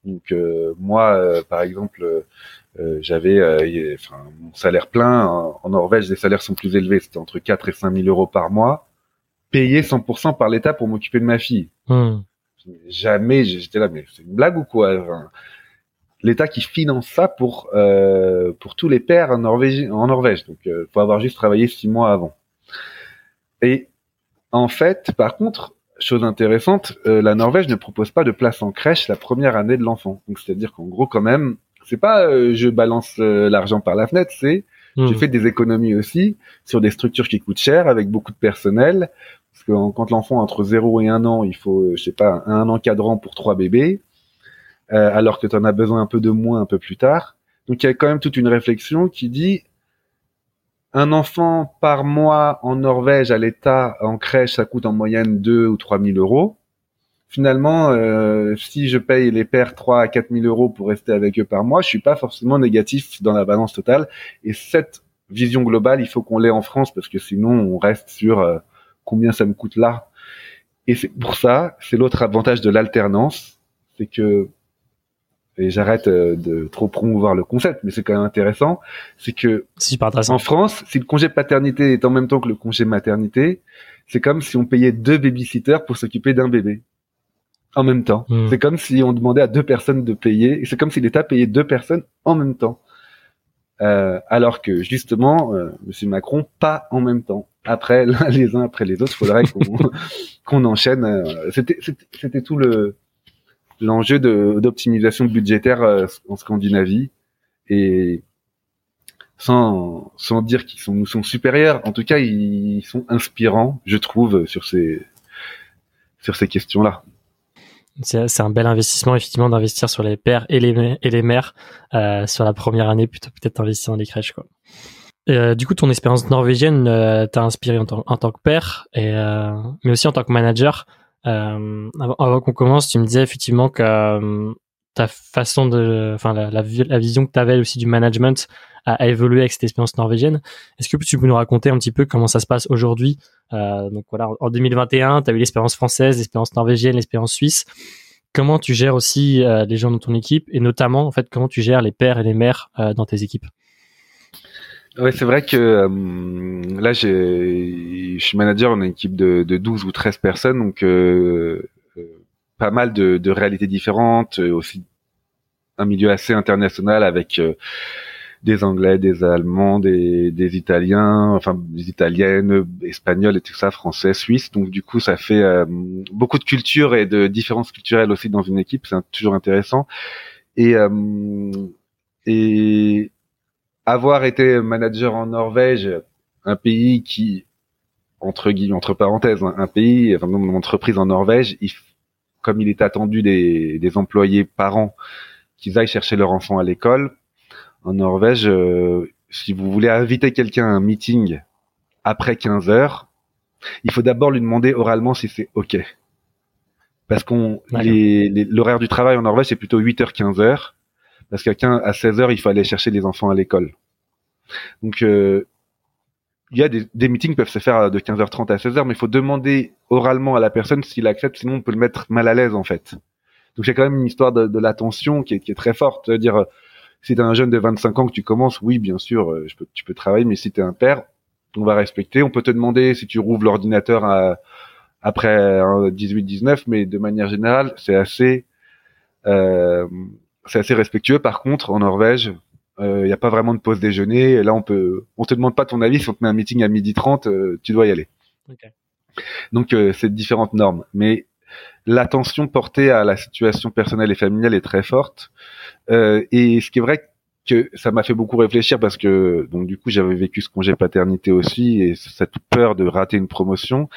Donc euh, moi, euh, par exemple, euh, j'avais enfin, mon salaire plein. En, Norvège, les salaires sont plus élevés. C'était entre 4 et 5 000 euros par mois, payé 100% par l'État pour m'occuper de ma fille. Hmm. Jamais, j'étais là, mais c'est une blague ou quoi? L'État qui finance ça pour euh, pour tous les pères en Norvège. En Norvège. Donc, euh, faut avoir juste travaillé six mois avant. Et en fait, par contre, chose intéressante, la Norvège ne propose pas de place en crèche la première année de l'enfant. Donc, c'est-à-dire qu'en gros, quand même, C'est pas je balance l'argent par la fenêtre, c'est je fais des économies aussi sur des structures qui coûtent cher avec beaucoup de personnel. Parce que quand l'enfant entre 0 et 1 an, il faut, je sais pas, un encadrant pour trois bébés, alors que tu en as besoin un peu de moins un peu plus tard. Donc il y a quand même toute une réflexion qui dit un enfant par mois en Norvège à l'État en crèche, ça coûte en moyenne 2 ou 3 000 euros. Finalement, euh, si je paye les pères 3 à 4 000 euros pour rester avec eux par mois, je suis pas forcément négatif dans la balance totale. Et cette vision globale, il faut qu'on l'ait en France parce que sinon on reste sur euh, combien ça me coûte là. Et c'est pour ça, c'est l'autre avantage de l'alternance, c'est que et j'arrête euh, de trop promouvoir le concept, mais c'est quand même intéressant, c'est que en France, si le congé paternité est en même temps que le congé maternité, c'est comme si on payait deux babysitters pour s'occuper d'un bébé en même temps. Hmm. C'est comme si on demandait à deux personnes de payer, c'est comme si l'État payait deux personnes en même temps. Euh, alors que justement, euh, Monsieur Macron, pas en même temps. Après, les uns après les autres, il faudrait qu'on qu'on enchaîne. Euh, c'était tout le l'enjeu d'optimisation budgétaire euh, en Scandinavie et sans sans dire qu'ils sont nous sont supérieurs, en tout cas ils sont inspirants, je trouve, sur ces sur ces questions-là. C'est un bel investissement effectivement d'investir sur les pères et les et les mères euh, sur la première année plutôt peut-être investir dans les crèches quoi. Euh, du coup, ton expérience norvégienne t'a inspiré en, en, tant que père, et, mais aussi en tant que manager. Euh, avant, qu'on commence, tu me disais effectivement que euh, ta façon de, enfin la, la, vision que tu avais aussi du management a, évolué avec cette expérience norvégienne. Est-ce que tu peux nous raconter un petit peu comment ça se passe aujourd'hui? Euh, Donc voilà, en 2021, tu as eu l'expérience française, l'expérience norvégienne, l'expérience suisse. Comment tu gères aussi euh, les gens dans ton équipe et notamment en fait comment tu gères les pères et les mères euh, dans tes équipes? Ouais, c'est vrai que euh, là, je suis manager en équipe de, de 12 ou 13 personnes, donc euh, euh, pas mal de, de, réalités différentes, aussi un milieu assez international avec des Anglais, des Allemands, des, des, Italiens, enfin des Italiennes, Espagnols et tout ça, Français, Suisses. Donc du coup, ça fait beaucoup de cultures et de différences culturelles aussi dans une équipe. C'est toujours intéressant. Et et avoir été manager en Norvège, un pays qui, entre guillemets, entre parenthèses, un pays, enfin, une entreprise en Norvège, il, comme il est attendu des, des employés parents qu'ils aillent chercher leur enfant à l'école, en Norvège, euh, si vous voulez inviter quelqu'un à un meeting après 15 heures, il faut d'abord lui demander oralement si c'est OK. Parce qu'on l'horaire du travail en Norvège, c'est plutôt 8h 15 heures parce qu'à à 16 heures, il faut aller chercher les enfants à l'école. Donc, euh, il y a des, des, meetings peuvent se faire de 15h30 à 16h, mais il faut demander oralement à la personne s'il accepte, sinon on peut le mettre mal à l'aise en fait. Donc a quand même une histoire de, de l'attention qui est, qui est très forte. C'est-à-dire, si tu un jeune de 25 ans que tu commences, oui, bien sûr, euh, je peux, tu peux travailler, mais si tu es un père, on va respecter. On peut te demander si tu rouvres l'ordinateur après 18-19, mais de manière générale, c'est assez euh, c'est assez respectueux. Par contre, en Norvège, il euh, n'y a pas vraiment de pause déjeuner. Et là, on peut, on te demande pas ton avis. Si on te met un meeting à midi 30, euh, tu dois y aller. Okay. Donc, euh, c'est différentes normes. Mais l'attention portée à la situation personnelle et familiale est très forte. et ce qui est vrai que ça m'a fait beaucoup réfléchir parce que donc du coup j'avais vécu ce congé paternité aussi et cette peur de rater une promotion.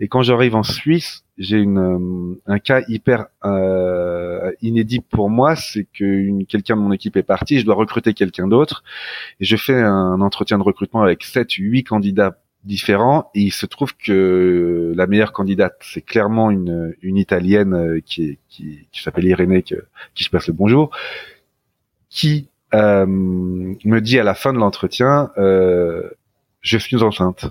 Et quand j'arrive en Suisse j'ai une euh, un cas hyper euh, inédit pour moi c'est que quelqu'un de mon équipe est parti je dois recruter quelqu'un d'autre. Et je fais un entretien de recrutement avec sept huit candidats différents et il se trouve que la meilleure candidate c'est clairement une une italienne euh, qui qui, qui s'appelle Irénée qui, qui je passe le bonjour qui euh, me dit à la fin de l'entretien, euh, je suis enceinte.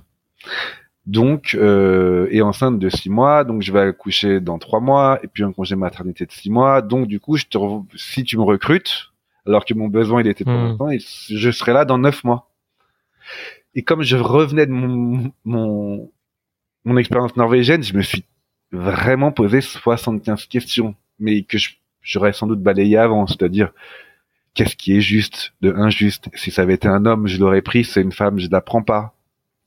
Donc, euh, et enceinte de six mois, donc je vais accoucher dans trois mois, et puis un congé maternité de six mois. Donc, du coup, je te si tu me recrutes, alors que mon besoin il était pour hmm. l'instant, je serai là dans neuf mois. Et comme je revenais de mon mon, mon expérience norvégienne, je me suis vraiment posé 75 questions, mais que j'aurais sans doute balayé avant, c'est-à-dire qu'est-ce qui est juste de injuste? Si ça avait été un homme, je l'aurais pris. C'est une femme, je la prends pas.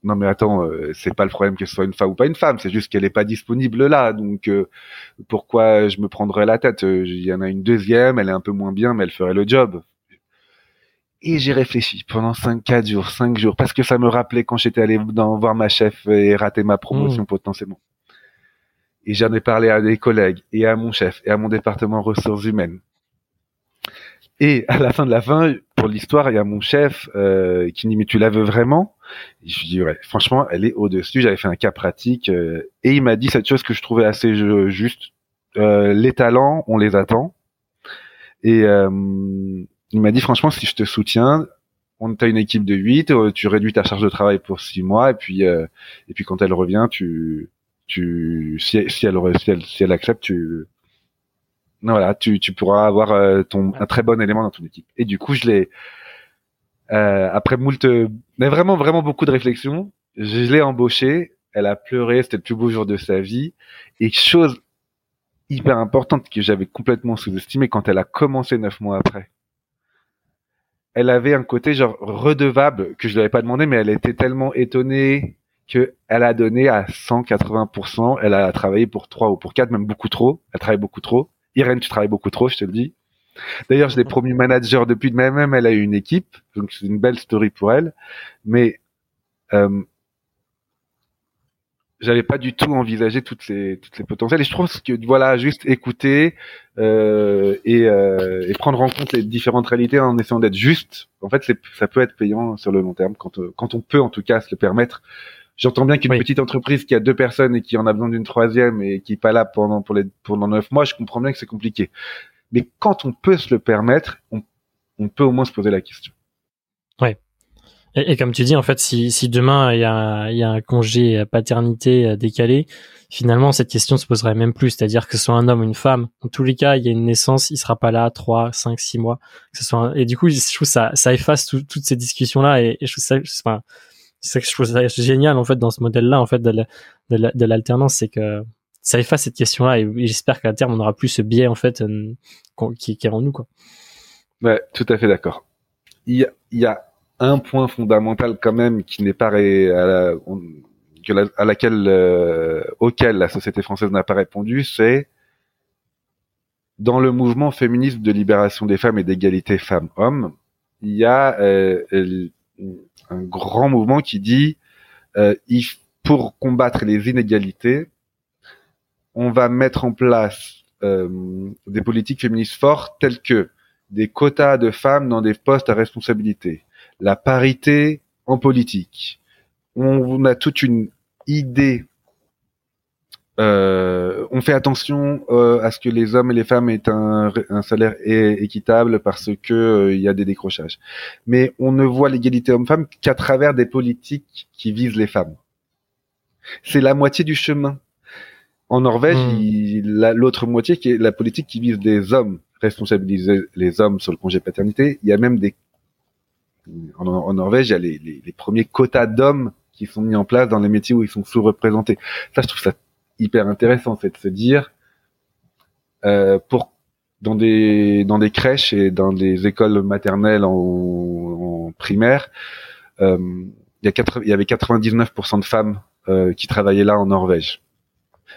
Non mais attends, euh, c'est pas le problème que ce soit une femme ou pas une femme, c'est juste qu'elle est pas disponible là. Donc euh, pourquoi je me prendrais la tête? Euh, Il y en a une deuxième, elle est un peu moins bien, mais elle ferait le job. Et j'ai réfléchi pendant 5, 4 jours, 5 jours, parce que ça me rappelait quand j'étais allé dans, voir ma chef et rater ma promotion mmh. potentiellement. Et j'en ai parlé à des collègues et à mon chef et à mon département ressources humaines. Et à la fin de la fin, pour l'histoire, il y a mon chef euh, qui me dit mais tu la veux vraiment? Je lui dis ouais, franchement, elle est au-dessus. J'avais fait un cas pratique euh, et il m'a dit cette chose que je trouvais assez juste. Euh, les talents, on les attend. Et euh, il m'a dit franchement, si je te soutiens, on t'a une équipe de 8, euh, tu réduis ta charge de travail pour 6 mois et puis euh, et puis quand elle revient, tu tu si, elle si elle si elle accepte, tu voilà, tu tu pourras avoir euh, ton un très bon élément dans ton équipe. Et du coup, je l'ai après moult mais vraiment vraiment beaucoup de réflexion, je l'ai embauchée, elle a pleuré, c'était le plus beau jour de sa vie et chose hyper importante que j'avais complètement sous-estimée quand elle a commencé neuf mois après elle avait un côté genre redevable que je lui avais pas demandé, mais elle était tellement étonnée que elle a donné à 180%. Elle a travaillé pour trois ou pour quatre, même beaucoup trop. Elle travaille beaucoup trop. Irène, tu travailles beaucoup trop, je te le dis. D'ailleurs, je l'ai promu manager depuis, même elle a eu une équipe, donc c'est une belle story pour elle. Mais euh, j'avais pas du tout envisagé toutes les toutes les potentiels et je trouve que voilà juste écouter euh, et, euh, et, prendre en compte les différentes réalités en essayant d'être juste en fait ça peut être payant sur le long terme quand quand on peut en tout cas se le permettre j'entends bien qu'une petite entreprise qui a deux personnes et qui en a besoin d'une troisième et qui est pas là pendant pour les pendant neuf mois je comprends bien que c'est compliqué. Mais quand on peut se le permettre on, on peut au moins se poser la question. Ouais et, comme tu dis, en fait, si, si demain il y a, y a un congé paternité euh, décalé, finalement cette question se poserait même plus, c'est-à-dire que ce soit un homme ou une femme, en tous les cas, il y a une naissance, il sera pas là trois, cinq, six mois, que ce soit et du coup, je trouve ça ça efface toutes ces discussions là et, je trouve ça, enfin, c'est ça que je trouve génial en fait dans ce modèle là en fait de l'alternance, c'est que ça efface cette question là et, j'espère qu'à terme on aura plus ce biais en fait euh, qui, est en nous quoi. Ouais, tout à fait d'accord. Il y a, un point fondamental quand même qui n'est pas à, à laquelle euh, auquel la société française n'a pas répondu, c'est dans le mouvement féministe de libération des femmes et d'égalité femmes-hommes, il y a euh, un grand mouvement qui dit euh, pour combattre les inégalités, on va mettre en place des politiques féministes fortes telles que des quotas de femmes dans des postes à responsabilité, la parité en politique. On a toute une idée. Euh, on fait attention euh, à ce que les hommes et les femmes aient un, salaire équitable parce que euh, il y a des décrochages. Mais on ne voit l'égalité homme-femme qu'à travers des politiques qui visent les femmes. C'est la moitié du chemin. En Norvège, hmm. l'autre moitié qui est la politique qui vise des hommes, responsabiliser les hommes sur le congé paternité. Il y a même des en, Norvège, il y a les, les, les premiers quotas d'hommes qui sont mis en place dans les métiers où ils sont sous-représentés. Ça, je trouve ça hyper intéressant, c'est de se dire euh, pour dans des dans des crèches et dans des écoles maternelles en, primaire, euh, il, y avait 99% de femmes euh, qui travaillaient là en Norvège.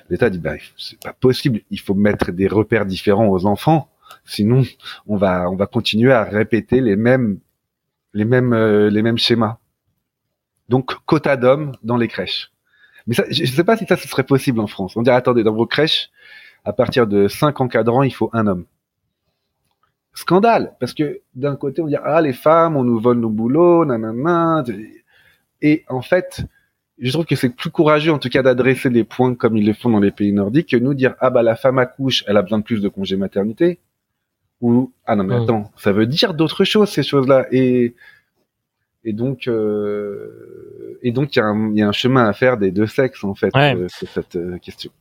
L'État dit bah c'est pas possible, il faut mettre des repères différents aux enfants, sinon on va on va continuer à répéter les mêmes les mêmes les mêmes schémas. Donc quota d'hommes dans les crèches. Mais ça, je ne sais pas si ça ce serait possible en France. On dirait attendez dans vos crèches, à partir de cinq encadrants, il faut un homme. Scandale, parce que d'un côté on dit ah les femmes, on nous vole nos boulots, nanana. Et en fait, je trouve que c'est plus courageux en tout cas d'adresser les points comme ils le font dans les pays nordiques que nous dire ah bah la femme accouche, elle a besoin de plus de congés maternité ou ah non mais attends, ça veut dire d'autres choses ces choses-là et et donc euh, et donc il y, y, a un chemin à faire des deux sexes en fait euh, sur cette euh, question.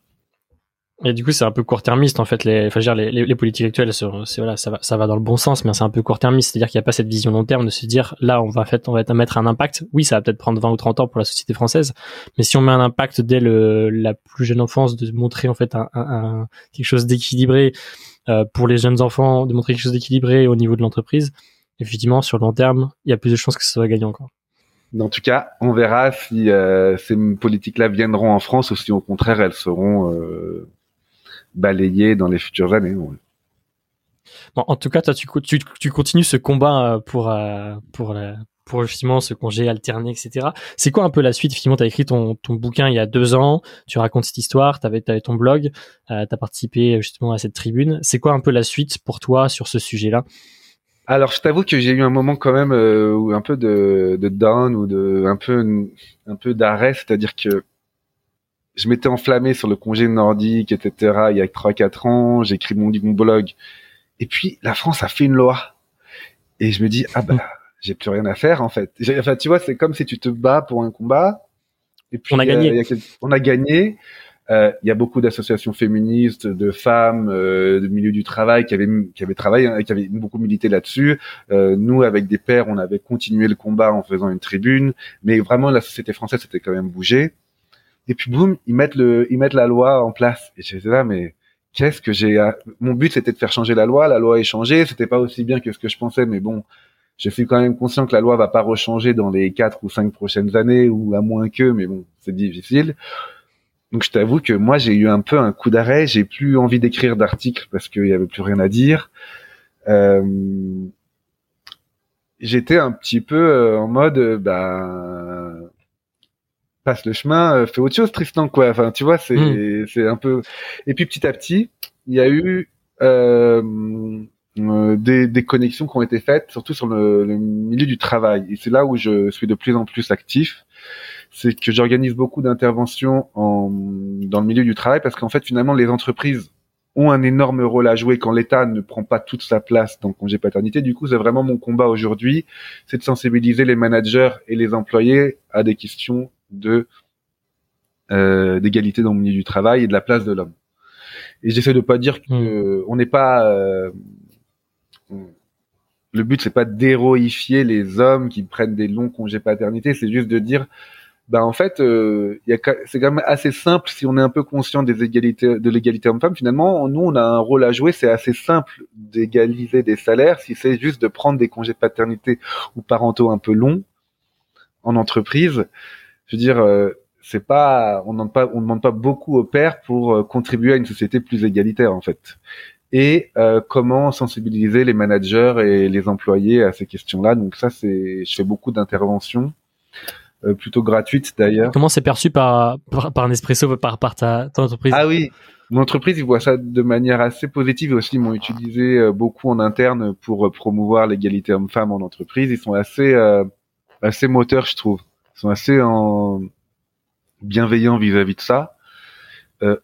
Et du coup, c'est un peu court-termiste en fait. Les, enfin, dire, les, les, politiques actuelles, c'est voilà, ça va, ça va dans le bon sens, mais c'est un peu court-termiste. C'est-à-dire qu'il n'y a pas cette vision long terme de se dire là, on va fait, on va mettre un impact. Oui, ça va peut-être prendre 20 ou 30 ans pour la société française, mais si on met un impact dès le, la plus jeune enfance, de montrer en fait un, un, quelque chose d'équilibré, euh, pour les jeunes enfants de montrer quelque chose d'équilibré au niveau de l'entreprise, effectivement, sur le long terme, il y a plus de chances que ça soit gagnant. Quoi. En tout cas, on verra si euh, ces politiques-là viendront en France ou si au contraire elles seront euh, balayées dans les futures années. Bon, en tout cas, toi, tu, continues ce combat pour pour justement ce congé alterné, etc. C'est quoi un peu la suite? Finalement, tu as écrit ton, bouquin il y a deux ans, tu racontes cette histoire, tu avais, ton blog, euh, tu as participé justement à cette tribune. C'est quoi un peu la suite pour toi sur ce sujet-là? Alors, je t'avoue que j'ai eu un moment quand même euh, un peu de, de down ou de un peu un peu d'arrêt, c'est-à-dire que je m'étais enflammé sur le congé nordique, etc. Il y a trois quatre ans, j'ai écrit mon, mon blog, et puis la France a fait une loi, et je me dis ah bah j'ai plus rien à faire en fait. Enfin, tu vois, c'est comme si tu te bats pour un combat. Et puis on a gagné. on a gagné. Euh, il y a beaucoup d'associations féministes, de femmes, euh, de milieu du travail qui avaient qui avaient travaillé, qui avaient beaucoup milité là-dessus. Euh, nous, avec des pères, on avait continué le combat en faisant une tribune, mais vraiment la société française s'était quand même bougée. Et puis boum, ils mettent le, ils mettent la loi en place. Et j'étais là, mais qu'est-ce que j'ai Mon but c'était de faire changer la loi. La loi est changée. C'était pas aussi bien que ce que je pensais, mais bon, je suis quand même conscient que la loi va pas rechanger dans les quatre ou cinq prochaines années ou à moins que, mais bon, c'est difficile. Donc je t'avoue que moi j'ai eu un peu un coup d'arrêt, j'ai plus envie d'écrire d'articles parce qu'il y avait plus rien à dire. Euh, j'étais un petit peu euh, en mode euh, bah passe le chemin, fais autre chose Tristan quoi. Enfin tu vois c'est hmm. c'est un peu et puis petit à petit il y a eu euh, des, des, connexions qui ont été faites, surtout sur le, le milieu du travail. Et c'est là où je suis de plus en plus actif. C'est que j'organise beaucoup d'interventions en, dans le milieu du travail parce qu'en fait, finalement, les entreprises ont un énorme rôle à jouer quand l'État ne prend pas toute sa place dans le congé paternité. Du coup, c'est vraiment mon combat aujourd'hui, c'est de sensibiliser les managers et les employés à des questions de euh, d'égalité dans le milieu du travail et de la place de l'homme. Et j'essaie de pas dire que mmh. on n'est pas euh, le but c'est pas d'héroïfier les hommes qui prennent des longs congés paternité, c'est juste de dire bah en fait euh, c'est quand même assez simple si on est un peu conscient des égalités de l'égalité homme-femme. Finalement nous on a un rôle à jouer. C'est assez simple d'égaliser des salaires si c'est juste de prendre des congés paternité ou parentaux un peu longs en entreprise. Je veux dire euh, c'est pas on demande demande pas beaucoup aux pères pour euh, contribuer à une société plus égalitaire en fait. Et euh, comment sensibiliser les managers et les employés à ces questions-là. Donc ça, c'est, je fais beaucoup d'interventions, plutôt gratuites d'ailleurs. Comment c'est perçu par, par, un Nespresso, par, par ta, entreprise? Ah oui, mon entreprise, ils voient ça de manière assez positive aussi ils m'ont utilisé euh, beaucoup en interne pour promouvoir l'égalité homme-femme en entreprise. Ils sont assez, assez moteurs, je trouve. Ils sont assez en bienveillants vis-à-vis -vis de ça. Euh,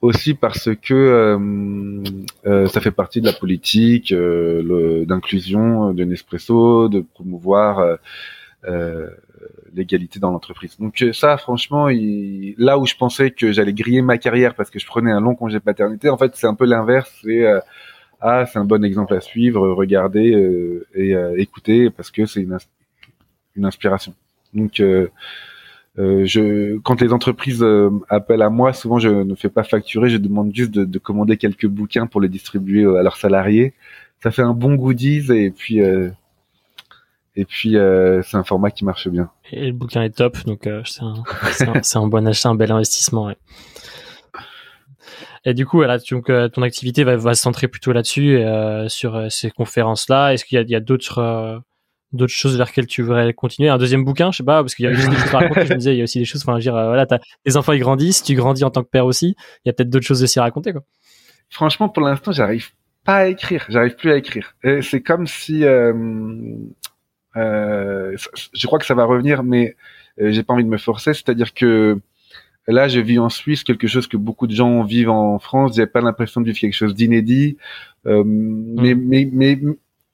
aussi parce que euh, euh, ça fait partie de la politique euh, d'inclusion de Nespresso, de promouvoir l'égalité dans l'entreprise. Donc ça, franchement, là où je pensais que j'allais griller ma carrière parce que je prenais un long congé paternité, en fait, c'est un peu l'inverse. C'est ah, c'est un bon exemple à suivre, regarder et écouter parce que c'est une, une inspiration. Donc euh, je, quand les entreprises euh, appellent à moi, souvent je ne fais pas facturer, je demande juste de, de commander quelques bouquins pour les distribuer euh, à leurs salariés. Ça fait un bon goodies et puis et puis c'est un format qui marche bien. Et le bouquin est top, donc c'est un, un, un, bon achat, un bel investissement. Ouais. Et du coup, voilà, donc, ton activité va, va se centrer plutôt là-dessus, sur ces conférences-là. Est-ce qu'il y a, d'autres d'autres choses vers lesquelles tu voudrais continuer? Un deuxième bouquin je sais pas parce qu'il y a des choses à raconter je me disais il y a aussi des choses enfin dire euh, voilà tes enfants ils grandissent tu grandis en tant que père aussi il y a peut-être d'autres choses aussi à raconter quoi franchement pour l'instant j'arrive pas à écrire j'arrive plus à écrire c'est comme si euh, euh, je crois que ça va revenir mais euh, j'ai pas envie de me forcer c'est-à-dire que Là, je vis en Suisse, quelque chose que beaucoup de gens vivent en France. J'ai pas l'impression de vivre quelque chose d'inédit. Euh, mm. mais, mais, mais,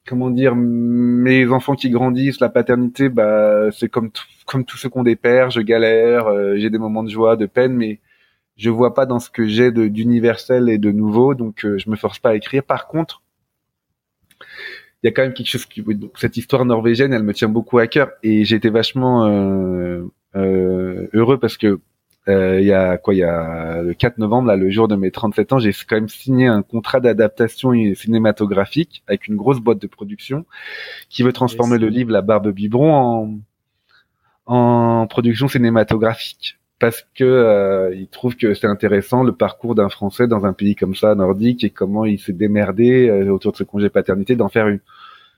comment dire, mes enfants qui grandissent, la paternité, bah, c'est comme comme tous ceux qui ont des pères, je galère, euh, j'ai des moments de joie, de peine, mais je vois pas dans ce que j'ai d'universel et de nouveau, donc euh, je me force pas à écrire. Par contre, il y a quand même quelque chose qui, donc, cette histoire norvégienne, elle me tient beaucoup à cœur. Et j'ai été vachement euh, heureux parce que euh, il y a quoi il y a le 4 novembre là le jour de mes 37 ans j'ai quand même signé un contrat d'adaptation cinématographique avec une grosse boîte de production qui veut transformer le livre La Barbe Biberon en en production cinématographique parce que euh, il trouve que c'est intéressant le parcours d'un Français dans un pays comme ça nordique et comment il s'est démerdé euh, autour de ce congé paternité d'en faire une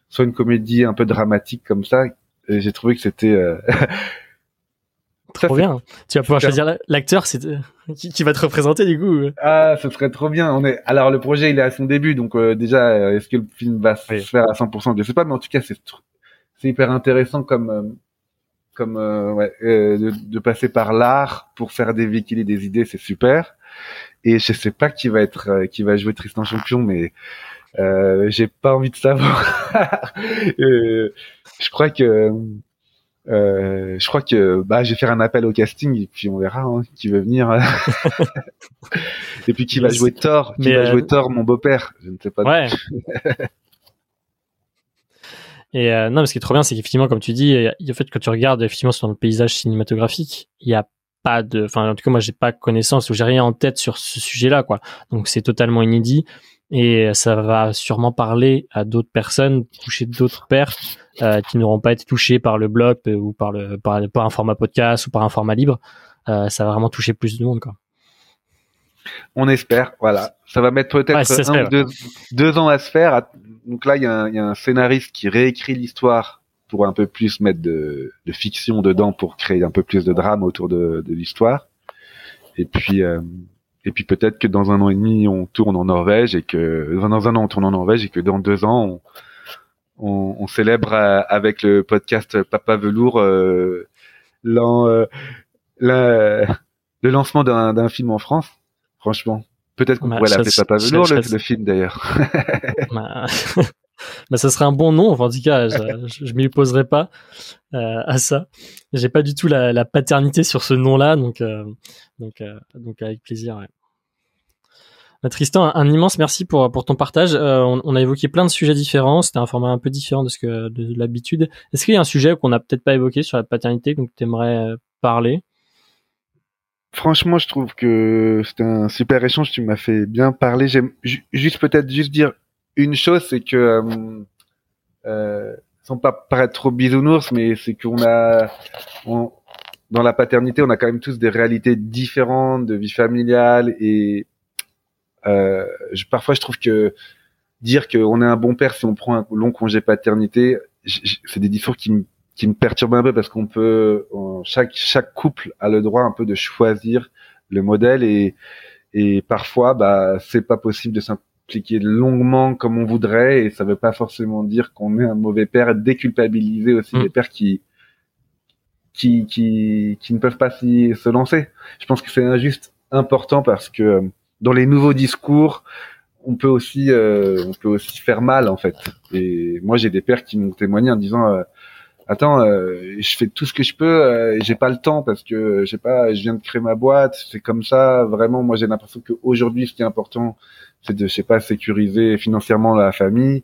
soit une comédie un peu dramatique comme ça. J'ai trouvé que c'était euh, trop bien. Tu vas pouvoir choisir l'acteur c'est qui, qui, va te représenter du coup. Ah, ce serait trop bien. On est alors le projet il est à son début donc déjà est-ce que le film va se faire à 100% Je sais pas mais en tout cas c'est c'est hyper intéressant comme comme euh, ouais, euh, de, de, passer par l'art pour faire des véhiculer des idées, c'est super. Et je sais pas qui va être, euh, qui va jouer Tristan Champion, mais euh, j'ai pas envie de savoir. je crois que, je crois que, bah, je vais faire un appel au casting et puis on verra hein, qui veut venir. et puis qui va jouer Thor, qui va jouer Thor, mon beau-père. Je ne sais pas. Ouais. Et euh, non, mais ce qui est trop bien, c'est qu'effectivement, comme tu dis, en fait, quand tu regardes effectivement sur le paysage cinématographique, il y a pas de, enfin, en tout cas, moi, j'ai pas connaissance ou j'ai rien en tête sur ce sujet-là, quoi. Donc, c'est totalement inédit et ça va sûrement parler à d'autres personnes, toucher d'autres pères euh, qui n'auront pas été touchés par le blog euh, ou par le par, un format podcast ou par un format libre. Euh, ça va vraiment toucher plus de monde, quoi. On espère, voilà. Ça va mettre peut-être deux, deux, ans à se faire donc là, il y, a un scénariste qui réécrit l'histoire pour un peu plus mettre de, fiction dedans pour créer un peu plus de drame autour de, l'histoire. Et puis, euh, et puis peut-être que dans un an et demi, on tourne en Norvège et que dans un an, on tourne en Norvège et que dans deux ans, on, célèbre euh, avec le podcast Papa Velours euh, le lancement d'un film en France. Franchement, Peut-être qu'on bah, pourrait l'appeler Papa Velours, le, le, film d'ailleurs. bah, bah, ça serait un bon nom. Enfin, en tout cas, je, je, m'y opposerai pas euh, à ça. J'ai pas du tout la, la paternité sur ce nom-là, donc euh, donc euh, donc avec plaisir. Ouais. Bah, Tristan, un, immense merci pour pour ton partage. Euh, on, on, a évoqué plein de sujets différents. C'était un format un peu différent de ce que de, l'habitude. Est-ce qu'il y a un sujet qu'on n'a peut-être pas évoqué sur la paternité donc tu aimerais parler? Franchement, je trouve que c'était un super échange. Tu m'as fait bien parler. J'aime juste peut-être juste dire une chose, c'est que euh, euh, sans pas paraître trop bisounours, mais c'est qu'on a dans la paternité, on a quand même tous des réalités différentes de vie familiale et euh, je, parfois je trouve que dire qu'on est un bon père si on prend un long congé paternité, c'est des discours qui me qui me perturbe un peu parce qu'on peut chaque chaque couple a le droit un peu de choisir le modèle et et parfois bah c'est pas possible de s'impliquer longuement comme on voudrait et ça veut pas forcément dire qu'on est un mauvais père. Déculpabiliser aussi les mm. pères qui qui qui qui ne peuvent pas s'y se lancer. Je pense que c'est injuste important parce que dans les nouveaux discours on peut aussi euh, on peut aussi faire mal en fait. Et moi j'ai des pères qui m'ont témoigné en disant euh, attends, euh, je fais tout ce que je peux, euh, j'ai pas le temps parce que je sais pas, je viens de créer ma boîte, c'est comme ça. Vraiment, moi j'ai l'impression qu'aujourd'hui, ce qui est important, c'est de, je sais pas, sécuriser financièrement la famille.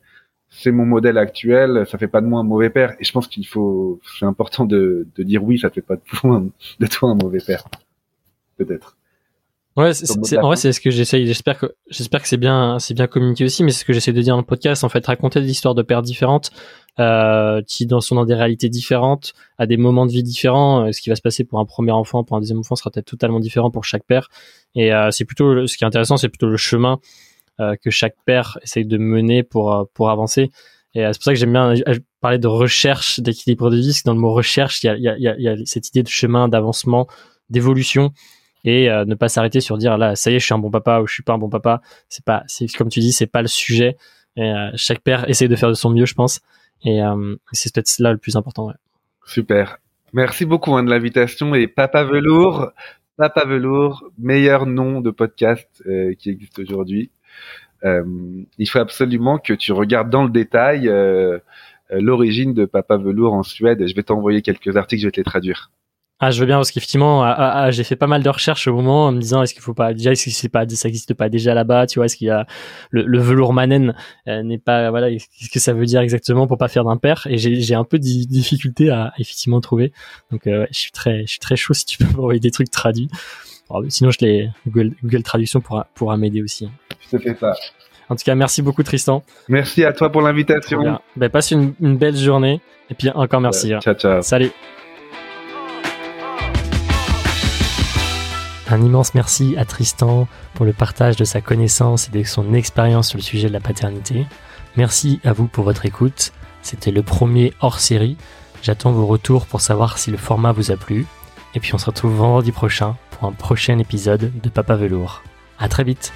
C'est mon modèle actuel, ça fait pas de moi un mauvais père. Et je pense qu'il faut, c'est important de, de dire oui, ça fait pas de toi, de toi un mauvais père, peut-être. Ouais, c'est, en vrai, c'est ce que j'essaye. J'espère que, j'espère que c'est bien, c'est bien communiqué aussi, mais c'est ce que j'essaie de dire dans le podcast. En fait, raconter des histoires de pères différentes, euh, qui dans, sont dans des réalités différentes, à des moments de vie différents. Euh, ce qui va se passer pour un premier enfant, pour un deuxième enfant, sera peut-être totalement différent pour chaque père. Et euh, c'est plutôt, ce qui est intéressant, c'est plutôt le chemin que chaque père essaye de mener pour pour avancer. Et c'est pour ça que j'aime bien parler de recherche d'équilibre de vie, parce dans le mot recherche, il y a, cette idée de chemin, d'avancement, d'évolution et ne pas s'arrêter sur dire là ça y est je suis un bon papa ou je suis pas un bon papa c'est pas comme tu dis c'est pas le sujet et, chaque père essaie de faire de son mieux je pense et euh, c'est peut-être là le plus important ouais. super. Merci beaucoup hein, de l'invitation. Et papa velours papa velours meilleur nom de podcast qui existe aujourd'hui. Il faut absolument que tu regardes dans le détail l'origine de papa velours en Suède. Je vais t'envoyer quelques articles je vais te les traduire ah, je veux bien parce qu'effectivement, ah, ah, ah, j'ai fait pas mal de recherches au moment en me disant est-ce qu'il faut pas déjà est-ce que c'est pas ça existe pas déjà là-bas, tu vois, est-ce qu'il y a le, le velours manen euh, n'est pas voilà, qu'est-ce que ça veut dire exactement pour pas faire d'impair et j'ai j'ai un peu de difficulté à effectivement trouver. Donc euh, je suis très je suis très chaud si tu peux m'envoyer des trucs traduits. sinon je les Google, Google Traduction pourra pourra m'aider aussi. Je te fais ça. En tout cas, merci beaucoup Tristan. Merci à toi pour l'invitation. Ben, passe une, une, belle journée et puis encore merci. Ciao ciao. Salut. Un immense merci à Tristan pour le partage de sa connaissance et de son expérience sur le sujet de la paternité. Merci à vous pour votre écoute. C'était le premier hors série. J'attends vos retours pour savoir si le format vous a plu. Et puis on se retrouve vendredi prochain pour un prochain épisode de Papa Velours. À très vite!